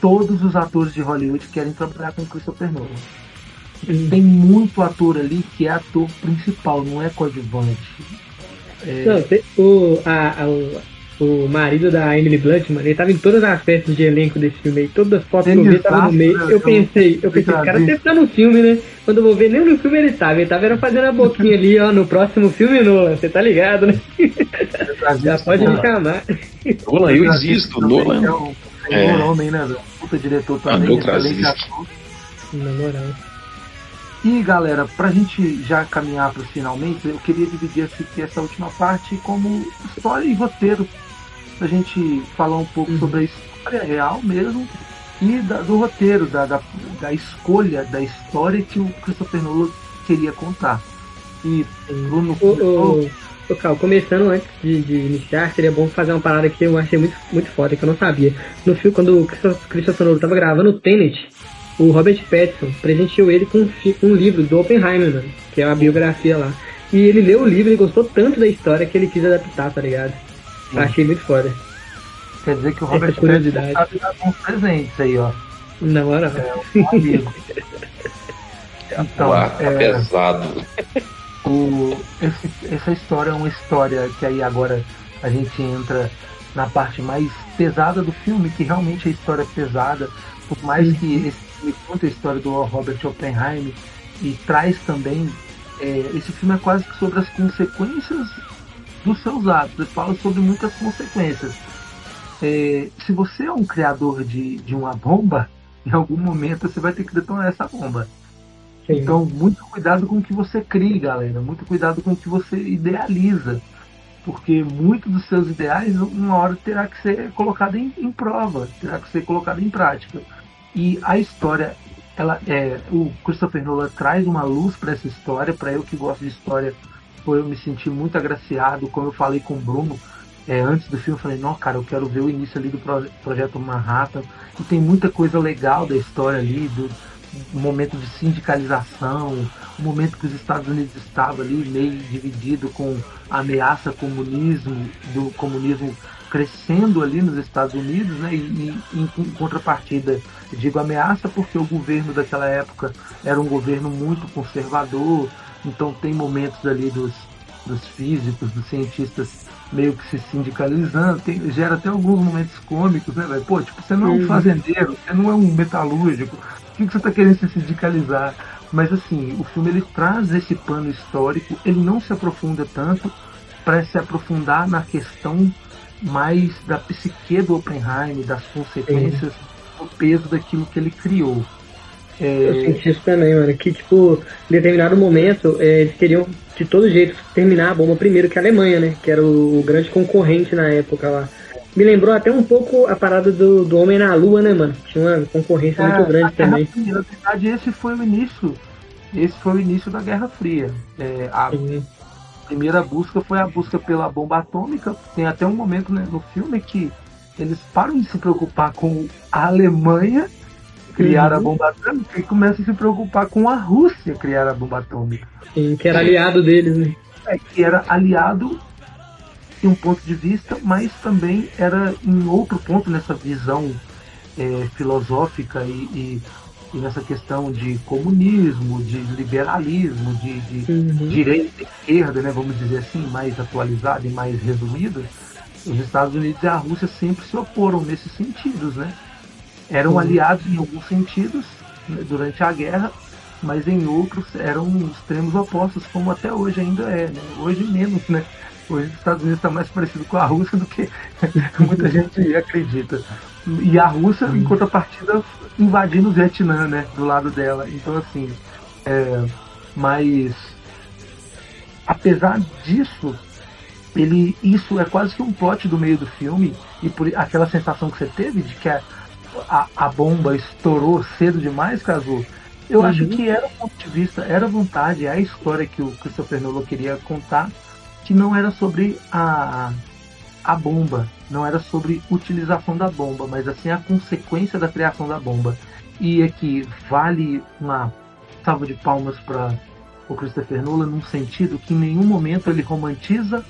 A: todos os atores de Hollywood querem trabalhar com Christopher Nolan. Uhum. Tem muito ator ali que é ator principal, não é coadjuvante.
C: É... Não, o, a, a, o marido da Emily Blunt, mano, ele tava em todas as festas de elenco desse filme aí, todas as fotos que eu vi tava no meio. Né? Eu pensei, eu pensei, o cara sempre tá no filme, né? Quando eu vou ver, nem no filme ele tava, ele tava fazendo a boquinha ali, ó, no próximo filme Nolan, você tá ligado, né? Já pode me chamar.
B: Nolan, eu existo, Nolan. É o
A: é. homem, né? Puta diretor
B: ah, também, excelente
C: ator. Na moral.
A: E galera, pra gente já caminhar para finalmente, eu queria dividir essa última parte como história e roteiro a gente falar um pouco uhum. sobre a história real mesmo e da, do roteiro, da, da, da, escolha da história que o Christopher Nolan queria contar. E Bruno.
C: O, o, o, Cal, começando antes de, de, iniciar, seria bom fazer uma parada que eu achei muito, muito foda, que eu não sabia. No filme, quando o Christopher Nolan estava gravando o Tenet, o Robert Pattinson presenteou ele com um, um livro do Oppenheimer, mano, que é a biografia lá. E ele leu o livro e gostou tanto da história que ele quis adaptar, tá ligado? Sim. Achei muito foda.
A: Quer dizer que o Robert Pattinson sabe dar uns presentes aí, ó.
C: Não, não.
A: É um amigo.
B: então, tá é, pesado.
A: O, esse, essa história é uma história que aí agora a gente entra na parte mais pesada do filme, que realmente é a história pesada, por mais que esse filme conta a história do Robert Oppenheimer e traz também. É, esse filme é quase que sobre as consequências dos seus atos, ele fala sobre muitas consequências. É, se você é um criador de, de uma bomba, em algum momento você vai ter que detonar essa bomba. Sim. Então, muito cuidado com o que você cria, galera. Muito cuidado com o que você idealiza. Porque muitos dos seus ideais, uma hora terá que ser colocado em, em prova, terá que ser colocado em prática. E a história, ela é, o Christopher Nolan traz uma luz para essa história. Para eu que gosto de história, eu me senti muito agraciado. Como eu falei com o Bruno, é, antes do filme eu falei, não, cara, eu quero ver o início ali do proje projeto Manhattan. E tem muita coisa legal da história ali, do, do momento de sindicalização, o momento que os Estados Unidos estavam ali meio dividido com a ameaça comunismo, do comunismo crescendo ali nos Estados Unidos, né? E, e em contrapartida, digo ameaça porque o governo daquela época era um governo muito conservador, então tem momentos ali dos, dos físicos, dos cientistas meio que se sindicalizando, tem, gera até alguns momentos cômicos, né, velho? Pô, tipo, você não é um uhum. fazendeiro, você não é um metalúrgico, por que, que você tá querendo se sindicalizar? Mas assim, o filme ele traz esse pano histórico, ele não se aprofunda tanto para se aprofundar na questão mais da psique do Oppenheim, das consequências, do peso daquilo que ele criou.
C: É... Eu senti isso também, mano. Que, tipo, em determinado momento, é, eles queriam de todo jeito terminar a bomba primeiro que a Alemanha, né? Que era o, o grande concorrente na época lá. Me lembrou até um pouco a parada do, do Homem na Lua, né, mano? Tinha uma concorrência é, muito grande também.
A: Fria, na verdade, esse foi o início. Esse foi o início da Guerra Fria. É, a Sim. primeira busca foi a busca pela bomba atômica. Tem até um momento né, no filme que eles param de se preocupar com a Alemanha criar uhum. a bomba atômica e começam a se preocupar com a Rússia criar a bomba atômica.
C: Sim, que era aliado deles, né?
A: É, que era aliado em um ponto de vista, mas também era em outro ponto nessa visão é, filosófica e, e, e, nessa questão de comunismo, de liberalismo, de, de uhum. direita e esquerda, né, vamos dizer assim, mais atualizada e mais resumida, os Estados Unidos e a Rússia sempre se oporam nesses sentidos, né? Eram aliados em alguns sentidos né, durante a guerra, mas em outros eram extremos opostos, como até hoje ainda é, né? Hoje menos, né? Hoje os Estados Unidos está mais parecido com a Rússia do que muita gente acredita. E a Rússia, em contrapartida, invadindo o Vietnã, né? Do lado dela. Então, assim, é, mas apesar disso, ele isso é quase que um plot do meio do filme e por aquela sensação que você teve de que a, a, a bomba estourou cedo demais, Casu. Eu uhum. acho que era o ponto de vista, era a vontade, é a história que o Christopher Nolan queria contar que não era sobre a, a bomba, não era sobre utilização da bomba, mas assim a consequência da criação da bomba. E aqui vale uma salva de palmas para o Christopher Nolan num sentido que em nenhum momento ele romantiza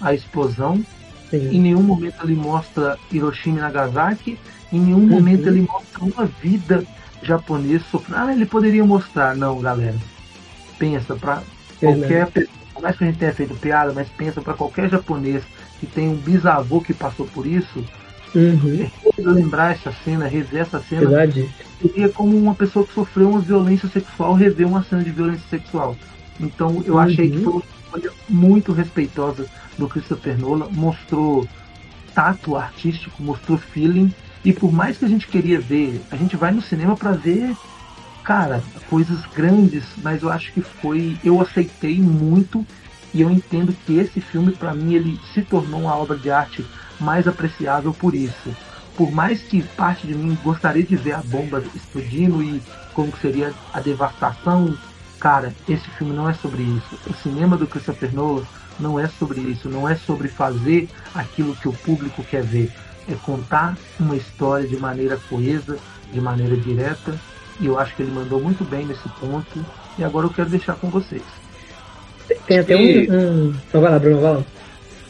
A: a explosão, Sim. em nenhum momento ele mostra Hiroshima e Nagasaki, em nenhum uhum. momento ele mostra uma vida japonesa sofrendo. Ah, ele poderia mostrar, não, galera. Pensa para qualquer pessoa por mais que a gente tenha feito piada, mas pensa para qualquer japonês que tem um bisavô que passou por isso, uhum. lembrar essa cena, rever essa cena,
C: Verdade.
A: seria como uma pessoa que sofreu uma violência sexual rever uma cena de violência sexual. Então eu uhum. achei que foi uma escolha muito respeitosa do Christopher Nolan, mostrou tato artístico, mostrou feeling, e por mais que a gente queria ver, a gente vai no cinema para ver cara, coisas grandes, mas eu acho que foi. Eu aceitei muito e eu entendo que esse filme, para mim, ele se tornou uma obra de arte mais apreciável por isso. Por mais que parte de mim gostaria de ver a bomba explodindo e como seria a devastação, cara, esse filme não é sobre isso. O cinema do Christopher Nolan não é sobre isso, não é sobre fazer aquilo que o público quer ver. É contar uma história de maneira coesa, de maneira direta e eu acho que ele mandou muito bem nesse ponto. E agora eu quero deixar com vocês.
C: Tem até um. um... Então vai lá, Bruno, vai lá.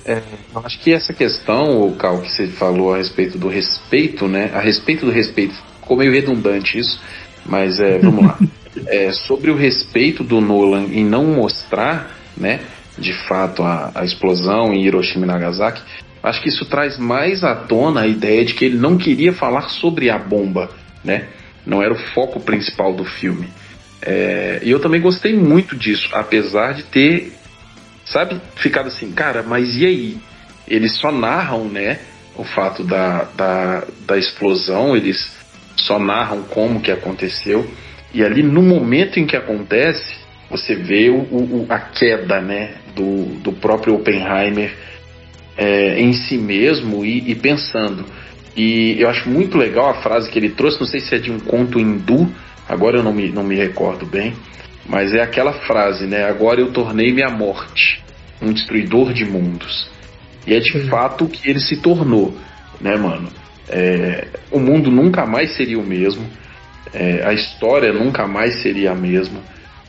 B: É, eu acho que essa questão, o Cal, que você falou a respeito do respeito, né? A respeito do respeito, ficou meio redundante isso, mas é, vamos lá. É, sobre o respeito do Nolan em não mostrar, né, de fato, a, a explosão em Hiroshima e Nagasaki, acho que isso traz mais à tona a ideia de que ele não queria falar sobre a bomba, né? não era o foco principal do filme. É, e eu também gostei muito disso, apesar de ter, sabe, ficado assim, cara, mas e aí? Eles só narram, né, o fato da, da, da explosão, eles só narram como que aconteceu, e ali no momento em que acontece, você vê o, o a queda, né, do, do próprio Oppenheimer é, em si mesmo e, e pensando, e eu acho muito legal a frase que ele trouxe, não sei se é de um conto hindu, agora eu não me, não me recordo bem, mas é aquela frase, né? Agora eu tornei-me a morte, um destruidor de mundos. E é de Sim. fato o que ele se tornou, né, mano? É, o mundo nunca mais seria o mesmo, é, a história nunca mais seria a mesma,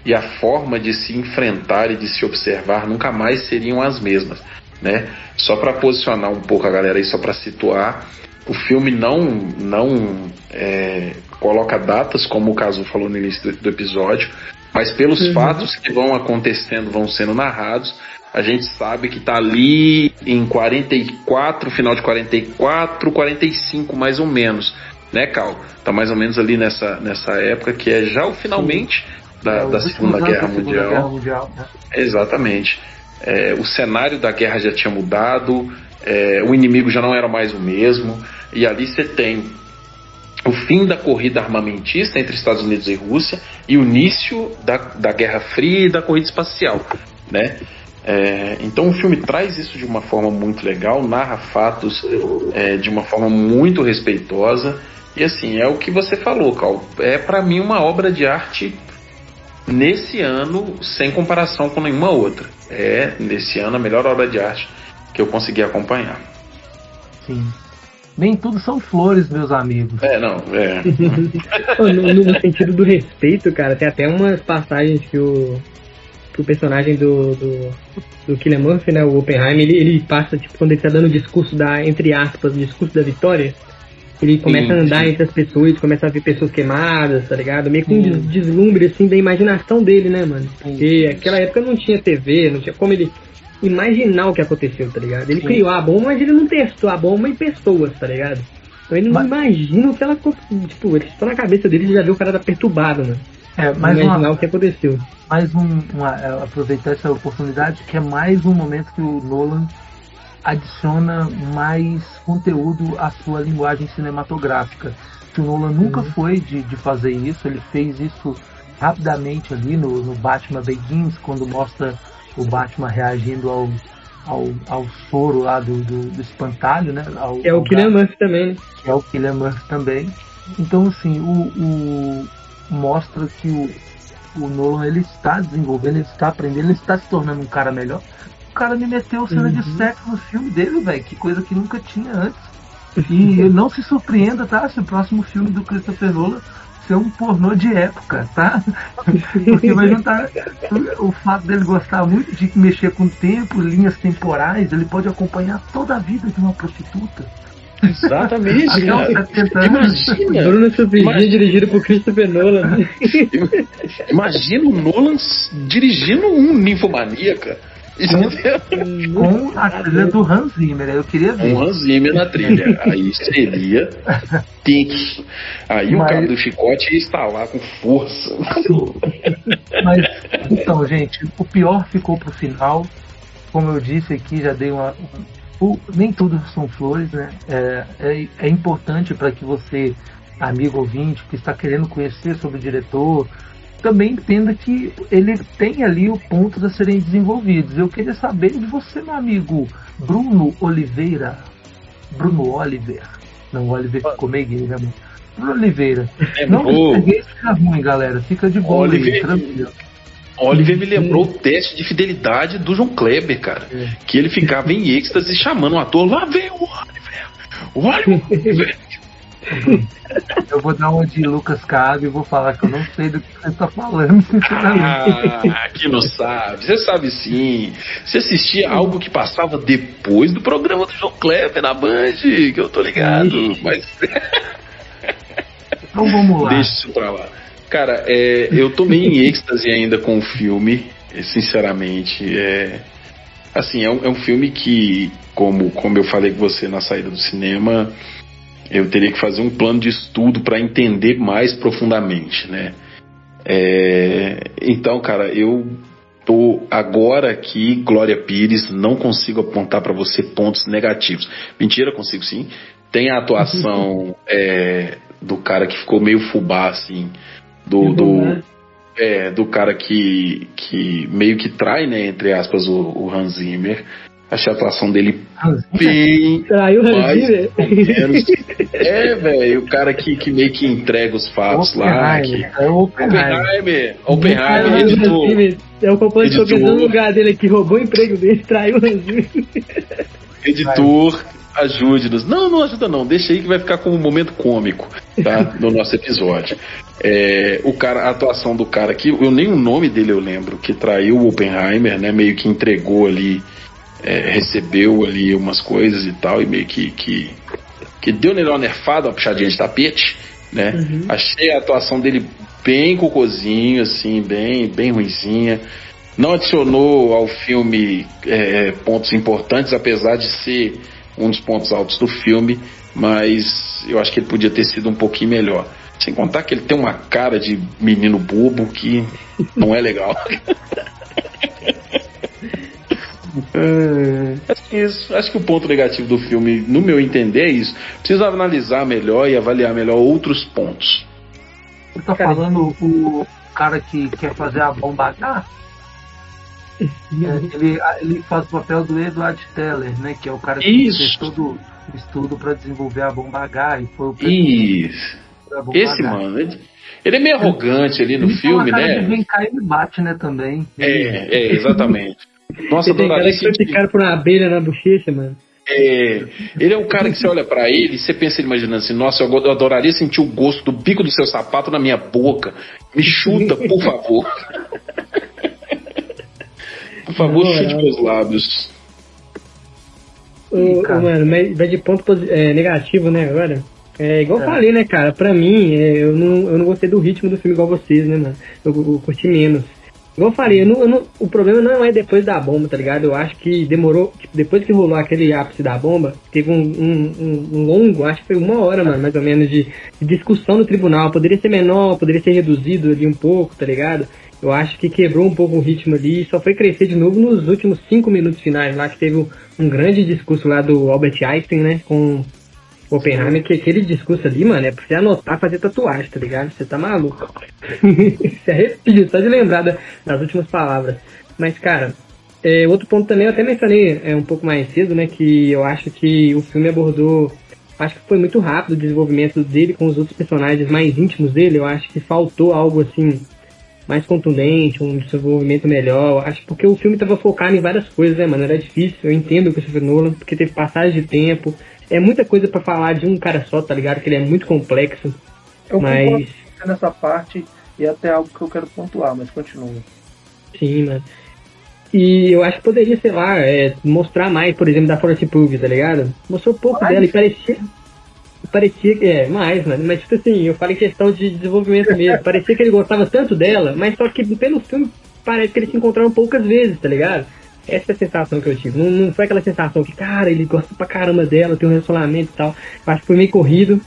B: e a forma de se enfrentar e de se observar nunca mais seriam as mesmas, né? Só para posicionar um pouco a galera aí, só para situar, o filme não, não é, coloca datas, como o Caso falou no início do, do episódio, mas pelos uhum. fatos que vão acontecendo, vão sendo narrados, a gente sabe que tá ali em 44, final de 44, 45 mais ou menos, né, Cal? Tá mais ou menos ali nessa, nessa época que é já o finalmente da, é, da Segunda Guerra Mundial. Guerra Mundial né? Exatamente. É, o cenário da guerra já tinha mudado, é, o inimigo já não era mais o mesmo. E ali você tem o fim da corrida armamentista entre Estados Unidos e Rússia e o início da, da Guerra Fria e da corrida espacial, né? É, então o filme traz isso de uma forma muito legal, narra fatos é, de uma forma muito respeitosa e assim é o que você falou, Cal. É para mim uma obra de arte nesse ano sem comparação com nenhuma outra. É nesse ano a melhor obra de arte que eu consegui acompanhar.
A: Sim. Nem tudo são flores, meus amigos.
B: É, não, é.
C: no, no, sentido do respeito, cara, tem até umas passagens que o, que o personagem do, do, do Killian Murphy, né, o Oppenheimer, ele, ele passa, tipo, quando ele tá dando o discurso da, entre aspas, o discurso da vitória, ele começa sim, a andar sim. entre as pessoas, começa a ver pessoas queimadas, tá ligado? Meio que um deslumbre, assim, da imaginação dele, né, mano? Porque aquela época não tinha TV, não tinha como ele imaginar o que aconteceu, tá ligado? Ele Sim. criou a bomba, mas ele não testou a bomba em pessoas, tá ligado? Então ele não mas... imagina o que ela. Tipo, ele só na cabeça dele já viu o cara tá perturbado, né?
A: É, mais imaginar
C: uma, o que aconteceu.
A: Mais um. Uma, é, aproveitar essa oportunidade, que é mais um momento que o Nolan adiciona mais conteúdo à sua linguagem cinematográfica. Que o Nolan nunca uhum. foi de, de fazer isso, ele fez isso rapidamente ali no, no Batman Begins, quando mostra o Batman reagindo ao, ao, ao soro lá do, do, do espantalho, né? Ao,
C: é o Killian Murphy também.
A: Que é o Killian Murphy também. Então, assim, o, o mostra que o, o Nolan ele está desenvolvendo, ele está aprendendo, ele está se tornando um cara melhor. O cara me meteu cena uhum. de sexo no filme dele, velho, que coisa que nunca tinha antes. E não se surpreenda, tá? Se o próximo filme do Christopher Nolan ser um pornô de época, tá? Porque vai juntar o fato dele gostar muito de mexer com tempo, linhas temporais, ele pode acompanhar toda a vida de uma prostituta.
B: Exatamente, cara.
C: Imagina. Bruno Suprimir dirigido por Christopher Nolan.
B: Imagina o Nolan dirigindo um ninfomaníaca.
A: Com, com a trilha do Hans Zimmer, eu queria ver.
B: Com Hans Zimmer na trilha. Aí seria tenso. Aí Mas... o cara do chicote ia lá com força.
A: Mas, então, gente, o pior ficou pro final. Como eu disse aqui, já dei uma. O, nem tudo são flores, né? É, é, é importante para que você, amigo ouvinte, que está querendo conhecer sobre o diretor, também entenda que ele tem ali o pontos a serem desenvolvidos. Eu queria saber de você, meu amigo Bruno Oliveira. Bruno Oliver. Não, Oliver ficou meio gay, né, mano? Bruno Oliveira. É não que fica ruim, galera. Fica de boa Oliver, tranquilo.
B: Oliver me lembrou o teste de fidelidade do João Kleber, cara. É. Que ele ficava em êxtase chamando o ator. Lá vem o Oliver! O Oliver!
A: Eu vou dar uma de Lucas Cabe e vou falar que eu não sei do que você está falando, sinceramente.
B: Ah, que não sabe. Você sabe sim. Você assistia algo que passava depois do programa do João Kleber na Band, que eu tô ligado. Mas.
A: Então vamos lá.
B: Deixa isso pra lá. Cara, é, eu tô meio em êxtase ainda com o filme, sinceramente. É, assim, é um, é um filme que, como, como eu falei com você na saída do cinema, eu teria que fazer um plano de estudo para entender mais profundamente, né? É, então, cara, eu tô agora aqui, Glória Pires, não consigo apontar para você pontos negativos. Mentira, consigo sim. Tem a atuação é, do cara que ficou meio fubá, assim, do, do, é, do cara que, que meio que trai, né, entre aspas, o, o Hans Zimmer. Achei a atuação dele bem.
C: Traiu o Hans
B: É, velho, o cara que, que meio que entrega os fatos lá. Que...
A: É o Oppenheimer.
B: Oppenheimer, editor.
C: É o companheiro que no lugar dele que roubou o emprego dele, traiu o Hans
B: Editor, ajude-nos. Não, não ajuda não. Deixa aí que vai ficar como um momento cômico, tá? No nosso episódio. É, o cara, a atuação do cara aqui, eu nem o nome dele eu lembro, que traiu o Oppenheimer, né? Meio que entregou ali é, recebeu ali umas coisas e tal, e meio que, que, que deu nele uma nerfada, uma puxadinha de tapete, né? Uhum. Achei a atuação dele bem cocôzinho, assim, bem, bem ruizinha. Não adicionou ao filme é, pontos importantes, apesar de ser um dos pontos altos do filme, mas eu acho que ele podia ter sido um pouquinho melhor. Sem contar que ele tem uma cara de menino bobo que não é legal. Acho que isso. Acho que o ponto negativo do filme, no meu entender, é isso. Precisa analisar melhor e avaliar melhor outros pontos.
A: Você tá falando o cara que quer fazer a bomba H? É, ele, ele faz o papel do Edward Teller, né? Que é o cara que
B: Isso.
A: fez todo o estudo para desenvolver a bomba H e foi o
B: Isso. Esse,
A: H.
B: mano, ele, ele é meio arrogante ali no
A: Ele
B: filme, né?
A: Vem cá e bate, né, também.
B: É, é, exatamente. Nossa,
C: Você tem cara
B: adoraria
C: que foi picado por uma abelha na bochecha, mano.
B: É, ele é um cara que você olha pra ele e você pensa imaginando assim, nossa, eu eu adoraria sentir o gosto do bico do seu sapato na minha boca. Me chuta, por favor. Por favor,
C: Não,
B: chute
C: não.
B: meus lábios.
C: Ô, ô,
A: cara.
C: mano, mas mas de ponto é, negativo, né, agora? É igual eu
A: É.
C: falei, né, cara? Pra mim, é, eu, não, eu não gostei do ritmo do filme igual vocês, né, mano? Eu, eu curti menos. Igual eu falei, eu não- eu não- o problema não é depois da bomba, tá ligado? Eu acho que demorou, tipo, depois que rolou aquele ápice da bomba, teve um, um- um- longo, acho que foi uma hora, mano, mais ou menos, de, de discussão no tribunal. Poderia ser menor, poderia ser reduzido ali um pouco, tá ligado? Eu acho que quebrou um pouco o ritmo ali e só foi crescer de novo nos últimos cinco minutos finais, lá que teve um, um grande discurso lá do Albert Einstein, né, com Oppenheimer, que aquele discurso ali, mano, é pra você anotar, fazer tatuagem, tá ligado? Você tá maluco. se arrepia só de lembrar da- das últimas palavras. Mas, cara, é, outro ponto também, eu até mencionei é, um pouco mais cedo, né, que eu acho que o filme abordou, acho que foi muito rápido o desenvolvimento dele com os outros personagens mais íntimos dele, eu acho que faltou algo assim, mais contundente, um desenvolvimento melhor, eu acho porque o filme tava focado em várias coisas, né, mano, era difícil, eu entendo o Christopher Nolan, porque teve passagem de tempo, é muita coisa pra falar de um cara só, tá ligado, que ele é muito complexo,
A: Eu
C: mas...
A: nessa parte e até algo que eu quero pontuar, mas continua.
C: Sim, mano. E eu acho que poderia, sei lá, é, mostrar mais, por exemplo, da Florence Pugh, tá ligado? Mostrou pouco
A: Mais?
C: dela e parecia. Parecia que. É, mais, mano. Mas, tipo assim, eu falei questão de desenvolvimento mesmo. parecia que ele gostava tanto dela, mas só que pelo filme parece que eles se encontraram poucas vezes, tá ligado? Essa é a sensação que eu tive. Não, não foi aquela sensação que, cara, ele gosta pra caramba dela, tem um relacionamento e tal. Eu acho que foi meio corrido.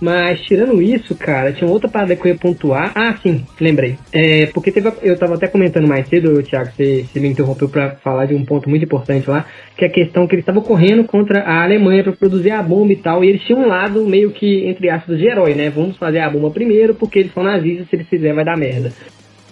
C: Mas tirando isso, cara, tinha outra parada que eu ia pontuar. Ah, sim, lembrei. É, porque teve, eu tava até comentando mais cedo, Thiago, você, você me interrompeu pra falar de um ponto muito importante lá, que é a questão que eles estavam correndo contra a Alemanha pra produzir a bomba e tal, e eles tinham um lado meio que, entre aspas, de herói, né? Vamos fazer a bomba primeiro, porque eles são nazistas, se eles fizerem vai dar merda.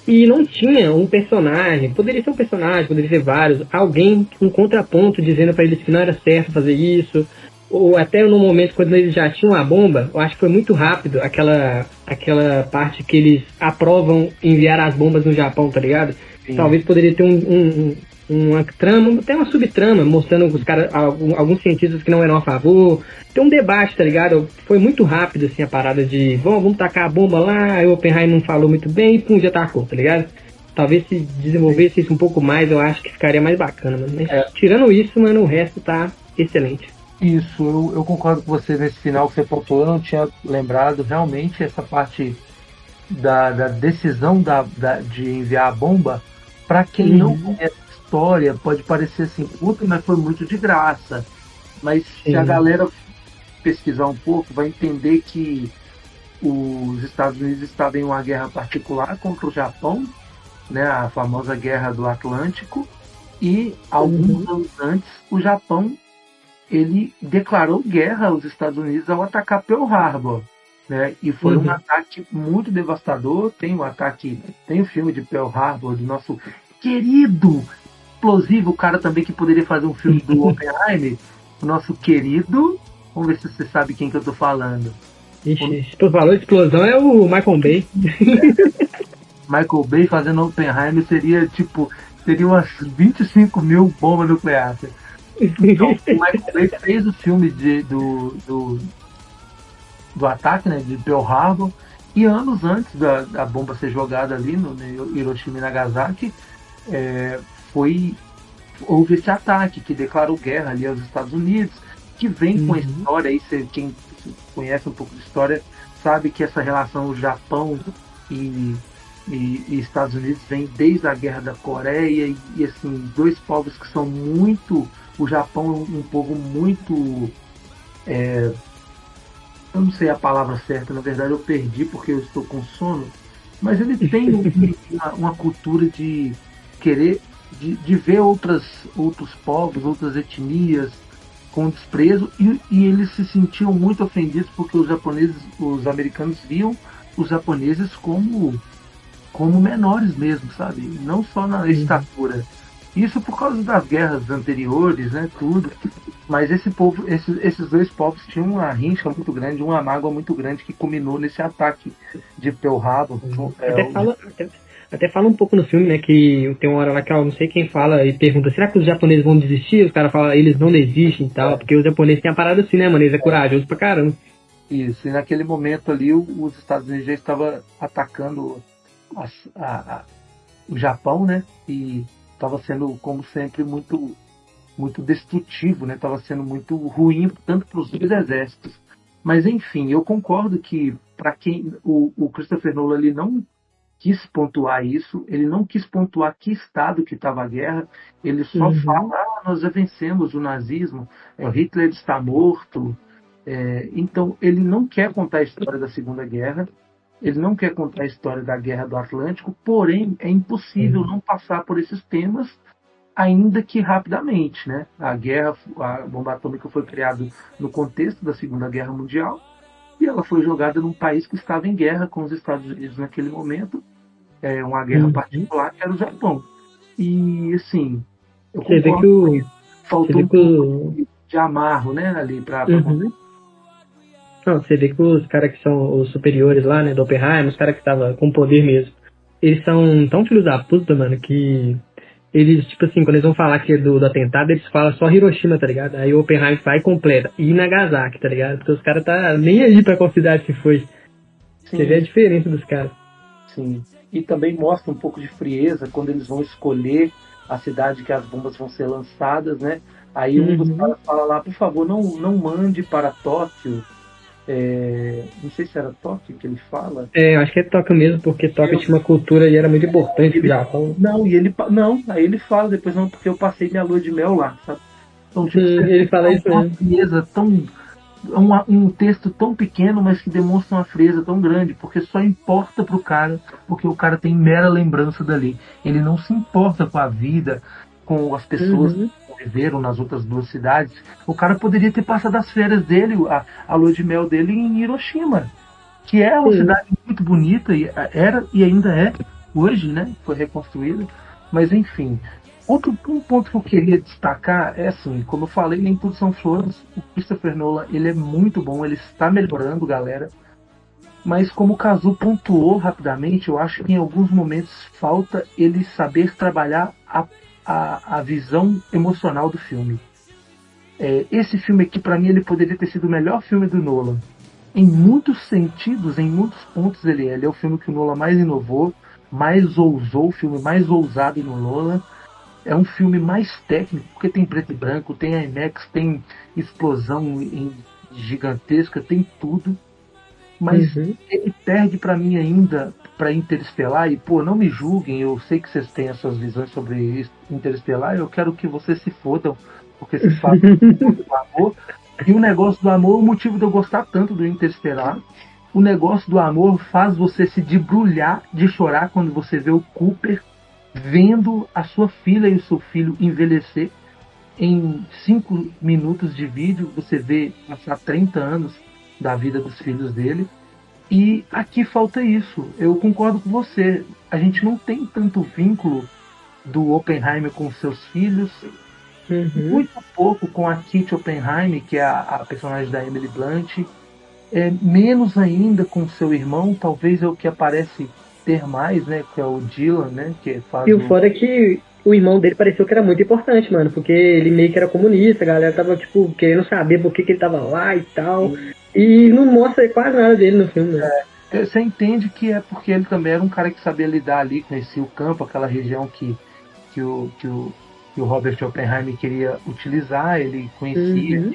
C: E não tinha um personagem, poderia ser um personagem, poderia ser vários, alguém, um contraponto dizendo pra eles que não era certo fazer isso, ou até no momento quando eles já tinham a bomba, eu acho que foi muito rápido aquela, aquela parte que eles aprovam enviar as bombas no Japão, tá ligado? Talvez poderia ter um- um- uma trama, até uma subtrama, mostrando os caras, algum- alguns cientistas que não eram a favor. Tem um debate, tá ligado? Foi muito rápido, assim, a parada de vamos, vamos tacar a bomba lá, aí o Oppenheimer não falou muito bem e pum, já tacou, tá ligado? Talvez se desenvolvesse isso um pouco mais, eu acho que ficaria mais bacana, mano. Mas
A: É.
C: tirando isso, mano, o resto tá excelente.
A: Isso, eu, eu concordo com você nesse final que você pontuou, eu não tinha lembrado realmente essa parte da, da decisão da, da- de enviar a bomba. Para quem não
C: Uhum.
A: conhece a história, pode parecer assim, puta, mas foi muito de graça. Mas se a
C: Sim.
A: galera pesquisar um pouco, vai entender que os Estados Unidos estavam em uma guerra particular contra o Japão, né, a famosa Guerra do Atlântico, e alguns anos antes o Japão ele declarou guerra aos Estados Unidos ao atacar Pearl Harbor. Né? E foi
C: Uhum.
A: um ataque muito devastador. Tem o ataque, tem o filme de Pearl Harbor do nosso querido, explosivo cara também que poderia fazer um filme do Oppenheimer, o nosso querido. Vamos ver se você sabe quem que eu tô falando.
C: Ixi, tu falou explosão é o Michael Bay.
A: Michael Bay fazendo Oppenheimer seria tipo, seria umas 25 mil bombas nucleares. Então, o Michael Bay fez o filme de, do, do, do ataque, né, de Pearl Harbor, e anos antes da, da bomba ser jogada ali no, no Hiroshima e Nagasaki, é, foi houve esse ataque que declarou guerra ali aos Estados Unidos, que vem com a
C: Uhum.
A: história aí, você, quem conhece um pouco de história sabe que essa relação Japão e, e, e Estados Unidos vem desde a guerra da Coreia e, e, assim dois povos que são muito o Japão é um povo muito é, eu não sei a palavra certa na verdade eu perdi porque eu estou com sono mas ele tem um- uma, uma cultura de querer de, de ver outras, outros povos, outras etnias com desprezo e, e eles se sentiam muito ofendidos porque os japoneses, os americanos viam os japoneses como como menores mesmo, sabe? Não só na estatura. Isso por causa das guerras anteriores, né? Tudo. Mas esse povo, esses, esses dois povos tinham uma rincha muito grande, uma mágoa muito grande que culminou nesse ataque de Pearl Harbor.
C: É, até, fala, até, até, fala um pouco no filme, né? Que tem uma hora lá que eu não sei quem fala e pergunta: será que os japoneses vão desistir? Os caras falam: eles não desistem e tal, é. porque os japoneses têm a parada assim, né, mano? Eles é corajoso pra caramba.
A: Isso, e naquele momento ali os Estados Unidos já estavam atacando a, a, o Japão, né? E estava sendo, como sempre, muito muito destrutivo, né? Estava sendo muito ruim tanto para os dois exércitos. Mas enfim, eu concordo que para quem o, o Christopher Nolan ele não quis pontuar isso, ele não quis pontuar que estado que estava a guerra, ele só uhum. fala, ah, nós já vencemos o nazismo, é, Hitler está morto. É, então ele não quer contar a história da Segunda Guerra, ele não quer contar a história da Guerra do Atlântico, porém é impossível uhum. não passar por esses temas, ainda que rapidamente. Né? A guerra, a bomba atômica foi criada no contexto da Segunda Guerra Mundial e ela foi jogada num país que estava em guerra com os Estados Unidos naquele momento, é uma guerra uhum. particular que era o Japão. E assim,
C: eu Você vê que o...
A: faltou um pouco de amarro, né, ali para uhum.
C: Não, você vê que os caras que são os superiores lá, né, do Oppenheimer, os caras que estavam com poder mesmo, eles são tão filhos da puta, mano, que eles, tipo assim, quando eles vão falar que é do, do atentado, eles falam só Hiroshima, tá ligado? Aí o Oppenheimer vai e completa. E Nagasaki, tá ligado? Porque os caras tá nem aí pra qual cidade que foi. Sim. Você vê a diferença dos caras.
A: Sim. E também mostra um pouco de frieza quando eles vão escolher a cidade que as bombas vão ser lançadas, né? Aí um dos uhum. caras fala lá, por favor, não, não mande para Tóquio é, não sei se era Tóquio que ele fala.
C: É, acho que é Tóquio mesmo, porque Tóquio eu, tinha uma cultura e era muito importante
A: ele, Japão. Não, e ele não, aí ele fala depois, não, porque eu passei minha lua de mel lá, sabe?
C: Então, tipo, Sim, ele fala isso
A: uma frieza tão um, um texto tão pequeno, mas que demonstra uma frieza tão grande, porque só importa pro cara, porque o cara tem mera lembrança dali. Ele não se importa com a vida, com as pessoas uhum viveram nas outras duas cidades, o cara poderia ter passado as férias dele, a, a lua de mel dele em Hiroshima, que é uma Sim. cidade muito bonita, e era e ainda é, hoje, né? Foi reconstruída. Mas enfim. Outro um ponto que eu queria destacar é assim, como eu falei, nem tudo são flores. O Christopher Nolan, ele é muito bom, ele está melhorando, galera. Mas como o Kazu pontuou rapidamente, eu acho que em alguns momentos falta ele saber trabalhar a a, a visão emocional do filme. É, esse filme aqui, para mim, ele poderia ter sido o melhor filme do Nolan. Em muitos sentidos, em muitos pontos, ele é. Ele é o filme que o Nolan mais inovou, mais ousou, o filme mais ousado no Nolan. É um filme mais técnico, porque tem preto e branco, tem IMAX, tem explosão em, gigantesca, tem tudo. Mas uhum. ele perde para mim ainda para Interestelar, e pô, não me julguem, eu sei que vocês têm as suas visões sobre Interestelar, eu quero que vocês se fodam, porque vocês falam do amor. E o negócio do amor, o motivo de eu gostar tanto do Interestelar, o negócio do amor faz você se debrulhar de chorar quando você vê o Cooper vendo a sua filha e o seu filho envelhecer. Em cinco minutos de vídeo, você vê passar 30 anos da vida dos filhos dele e aqui falta isso. Eu concordo com você. A gente não tem tanto vínculo do Oppenheimer com seus filhos. Uhum. Muito pouco com a Kit Oppenheimer, que é a, a, personagem da Emily Blunt. É, menos ainda com seu irmão, talvez é o que aparece ter mais, né? Que é o Dylan, né? Que faz
C: e o foda é que o irmão dele pareceu que era muito importante, mano, porque ele meio que era comunista, a galera tava, tipo, querendo saber por que, que ele tava lá e tal. E não mostra quase nada dele no filme, né?
A: É, você entende que é porque ele também era um cara que sabia lidar ali, conhecia o campo, aquela região que, que, o, que, o, que o Robert Oppenheimer queria utilizar, ele conhecia uhum.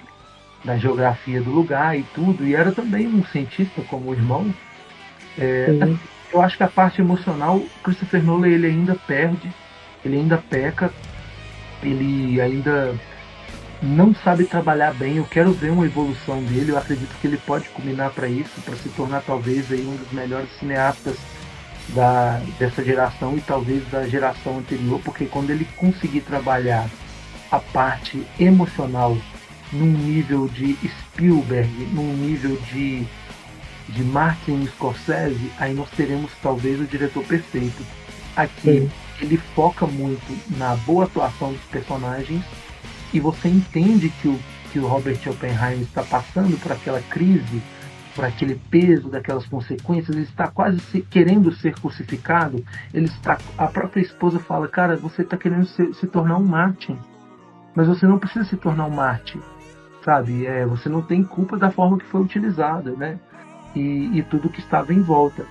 A: da geografia do lugar e tudo, e era também um cientista como o irmão. É, eu acho que a parte emocional, Christopher Nolan ele ainda perde, ele ainda peca, ele ainda não sabe trabalhar bem. Eu quero ver uma evolução dele. Eu acredito que ele pode culminar para isso, para se tornar talvez aí um dos melhores cineastas da, dessa geração e talvez da geração anterior, porque quando ele conseguir trabalhar a parte emocional num nível de Spielberg, num nível de, de Martin Scorsese, aí nós teremos talvez o diretor perfeito. Aqui Sim. ele foca muito na boa atuação dos personagens e você entende que o, que o Robert Oppenheimer está passando por aquela crise, por aquele peso daquelas consequências, ele está quase se, querendo ser crucificado. Ele está, a própria esposa fala, cara, você está querendo se, se tornar um Martin, mas você não precisa se tornar um Martin sabe? É, você não tem culpa da forma que foi utilizada, né? E, e tudo que estava em volta.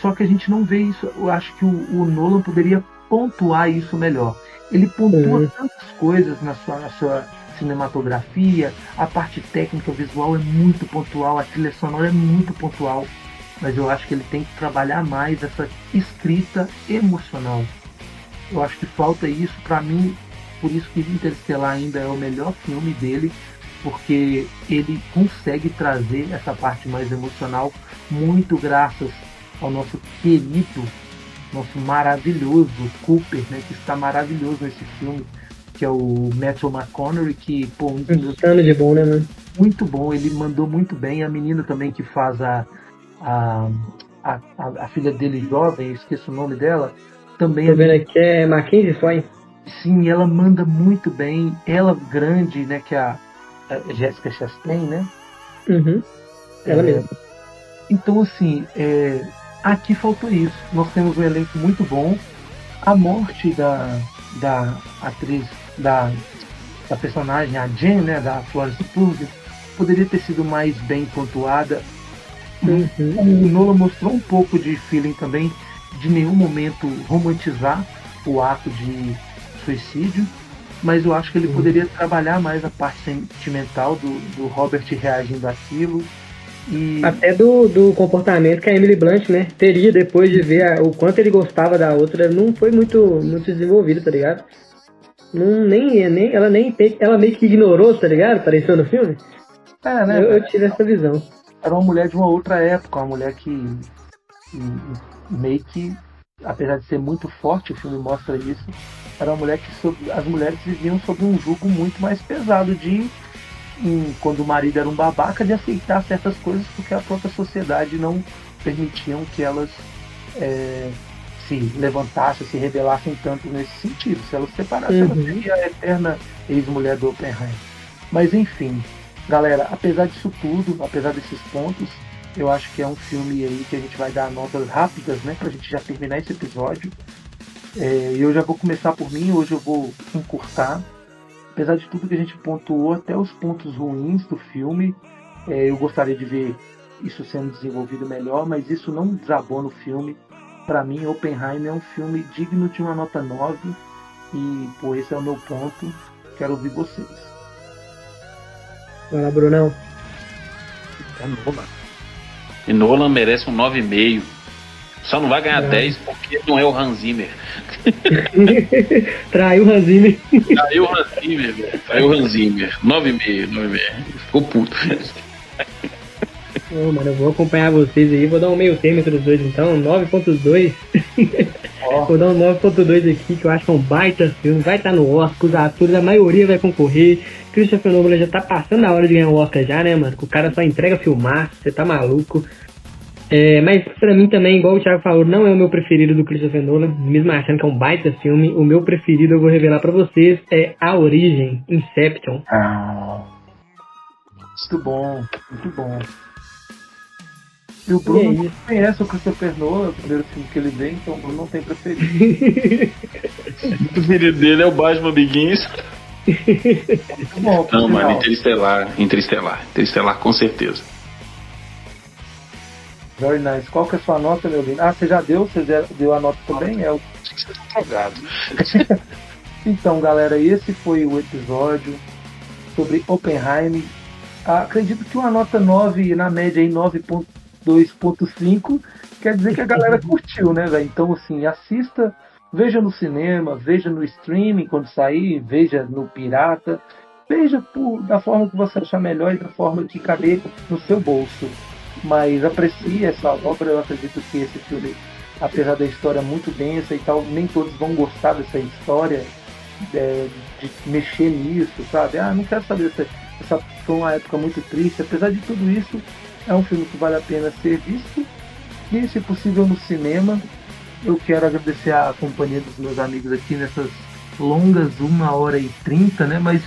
A: Só que a gente não vê isso. Eu acho que o, o Nolan poderia pontuar isso melhor. Ele pontua uhum. tantas coisas na sua, na sua cinematografia, a parte técnica visual é muito pontual, a trilha sonora é muito pontual, mas eu acho que ele tem que trabalhar mais essa escrita emocional. Eu acho que falta isso para mim, por isso que Interestelar ainda é o melhor filme dele, porque ele consegue trazer essa parte mais emocional muito graças ao nosso querido, nosso maravilhoso Cooper, né, que está maravilhoso nesse filme, que é o Matthew McConaughey, que, pô, um
C: dos de bom, né, mano?
A: Muito bom, ele mandou muito bem. A menina também que faz a, a, a, a filha dele jovem, esqueço o nome dela, também.
C: Tô vendo aqui, é Mackenzie Foy.
A: Sim, ela manda muito bem. Ela grande, né, que é a Jéssica Chastain, né?
C: Uhum. Ela é, mesma.
A: Então, assim, é, aqui faltou isso. Nós temos um elenco muito bom. A morte da, da atriz, da, da personagem, a Jen, né, da Florence Pugh, poderia ter sido mais bem pontuada. Uhum. O Nola mostrou um pouco de feeling também, de nenhum momento romantizar o ato de suicídio mas eu acho que ele uhum. poderia trabalhar mais a parte sentimental do, do Robert reagindo àquilo. E...
C: Até do, do comportamento que a Emily Blunt, né, teria depois de ver a, o quanto ele gostava da outra, não foi muito, muito desenvolvido, tá ligado? Não, nem, nem, ela nem ela meio que ignorou, tá ligado? Apareceu no filme. É, né? Eu, eu tive essa visão.
A: Era uma mulher de uma outra época, uma mulher que, que meio que, apesar de ser muito forte, o filme mostra isso, era uma mulher que sob, as mulheres viviam sob um jugo muito mais pesado de quando o marido era um babaca de aceitar certas coisas porque a própria sociedade não permitiam que elas é, se levantassem, se rebelassem tanto nesse sentido. Se elas se separassem, uhum. ela seria a eterna ex-mulher do Oppenheim. Mas enfim, galera, apesar disso tudo, apesar desses pontos, eu acho que é um filme aí que a gente vai dar notas rápidas, né, pra gente já terminar esse episódio. É, eu já vou começar por mim, hoje eu vou encurtar. Apesar de tudo que a gente pontuou, até os pontos ruins do filme, é, eu gostaria de ver isso sendo desenvolvido melhor, mas isso não desabou no filme. Para mim, Oppenheimer é um filme digno de uma nota 9 e por esse é o meu ponto. Quero ouvir vocês.
C: Vai lá, Brunão.
B: É Nolan. E Nolan merece um 9,5. Só não vai ganhar não. 10 porque não é o Hans Zimmer.
C: Traiu o Hans Zimmer.
B: Traiu o Hans Zimmer, velho. Traiu o Hans Zimmer. 9,5, 9,5. Ficou puto.
C: Ô, mano, eu vou acompanhar vocês aí. Vou dar um meio termo entre os dois então. 9.2. Oh. Vou dar um 9.2 aqui, que eu acho que é um baita filme. Vai estar tá no Oscar, os atores, a maioria vai concorrer. Christopher Nolan já tá passando a hora de ganhar o Oscar já, né, mano? O cara só entrega filmar, você tá maluco. É, mas pra mim também, igual o Thiago falou, não é o meu preferido do Christopher Nolan, mesmo achando que é um baita filme. O meu preferido, eu vou revelar para vocês, é A Origem, Inception.
A: Ah, muito bom, muito bom. E o Bruno e é conhece o Christopher Nolan, o primeiro filme que ele vê, então o Bruno não tem preferido.
B: o preferido dele é o Batman Begins. Muito bom, não, mano, Interestelar, Interestelar, Interestelar com certeza.
A: Very nice. Qual que é a sua nota, meu lindo? Ah, você já deu? Você já deu a nota também? É o... então, galera, esse foi o episódio sobre Oppenheim. Ah, acredito que uma nota 9, na média aí 9.2.5, quer dizer que a galera curtiu, né, velho? Então, assim, assista, veja no cinema, veja no streaming quando sair, veja no pirata, veja por, da forma que você achar melhor e da forma que caber no seu bolso mas aprecie essa obra. Eu acredito que esse filme apesar da história muito densa e tal, nem todos vão gostar dessa história, é, de mexer nisso, sabe? Ah, não quero saber se essa foi uma época muito triste. Apesar de tudo isso, é um filme que vale a pena ser visto e, se possível, no cinema. Eu quero agradecer a companhia dos meus amigos aqui nessas longas uma hora e trinta, né? Mas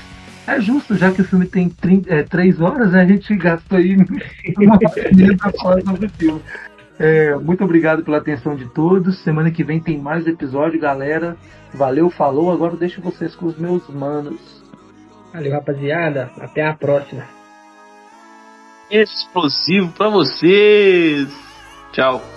A: é justo, já que o filme tem 30, é, três horas, né? a gente gastou aí uma hora para falar sobre o filme. É, muito obrigado pela atenção de todos. Semana que vem tem mais episódio, galera. Valeu, falou. Agora deixo vocês com os meus manos.
C: Valeu, rapaziada. Até a próxima.
B: Explosivo para vocês. Tchau.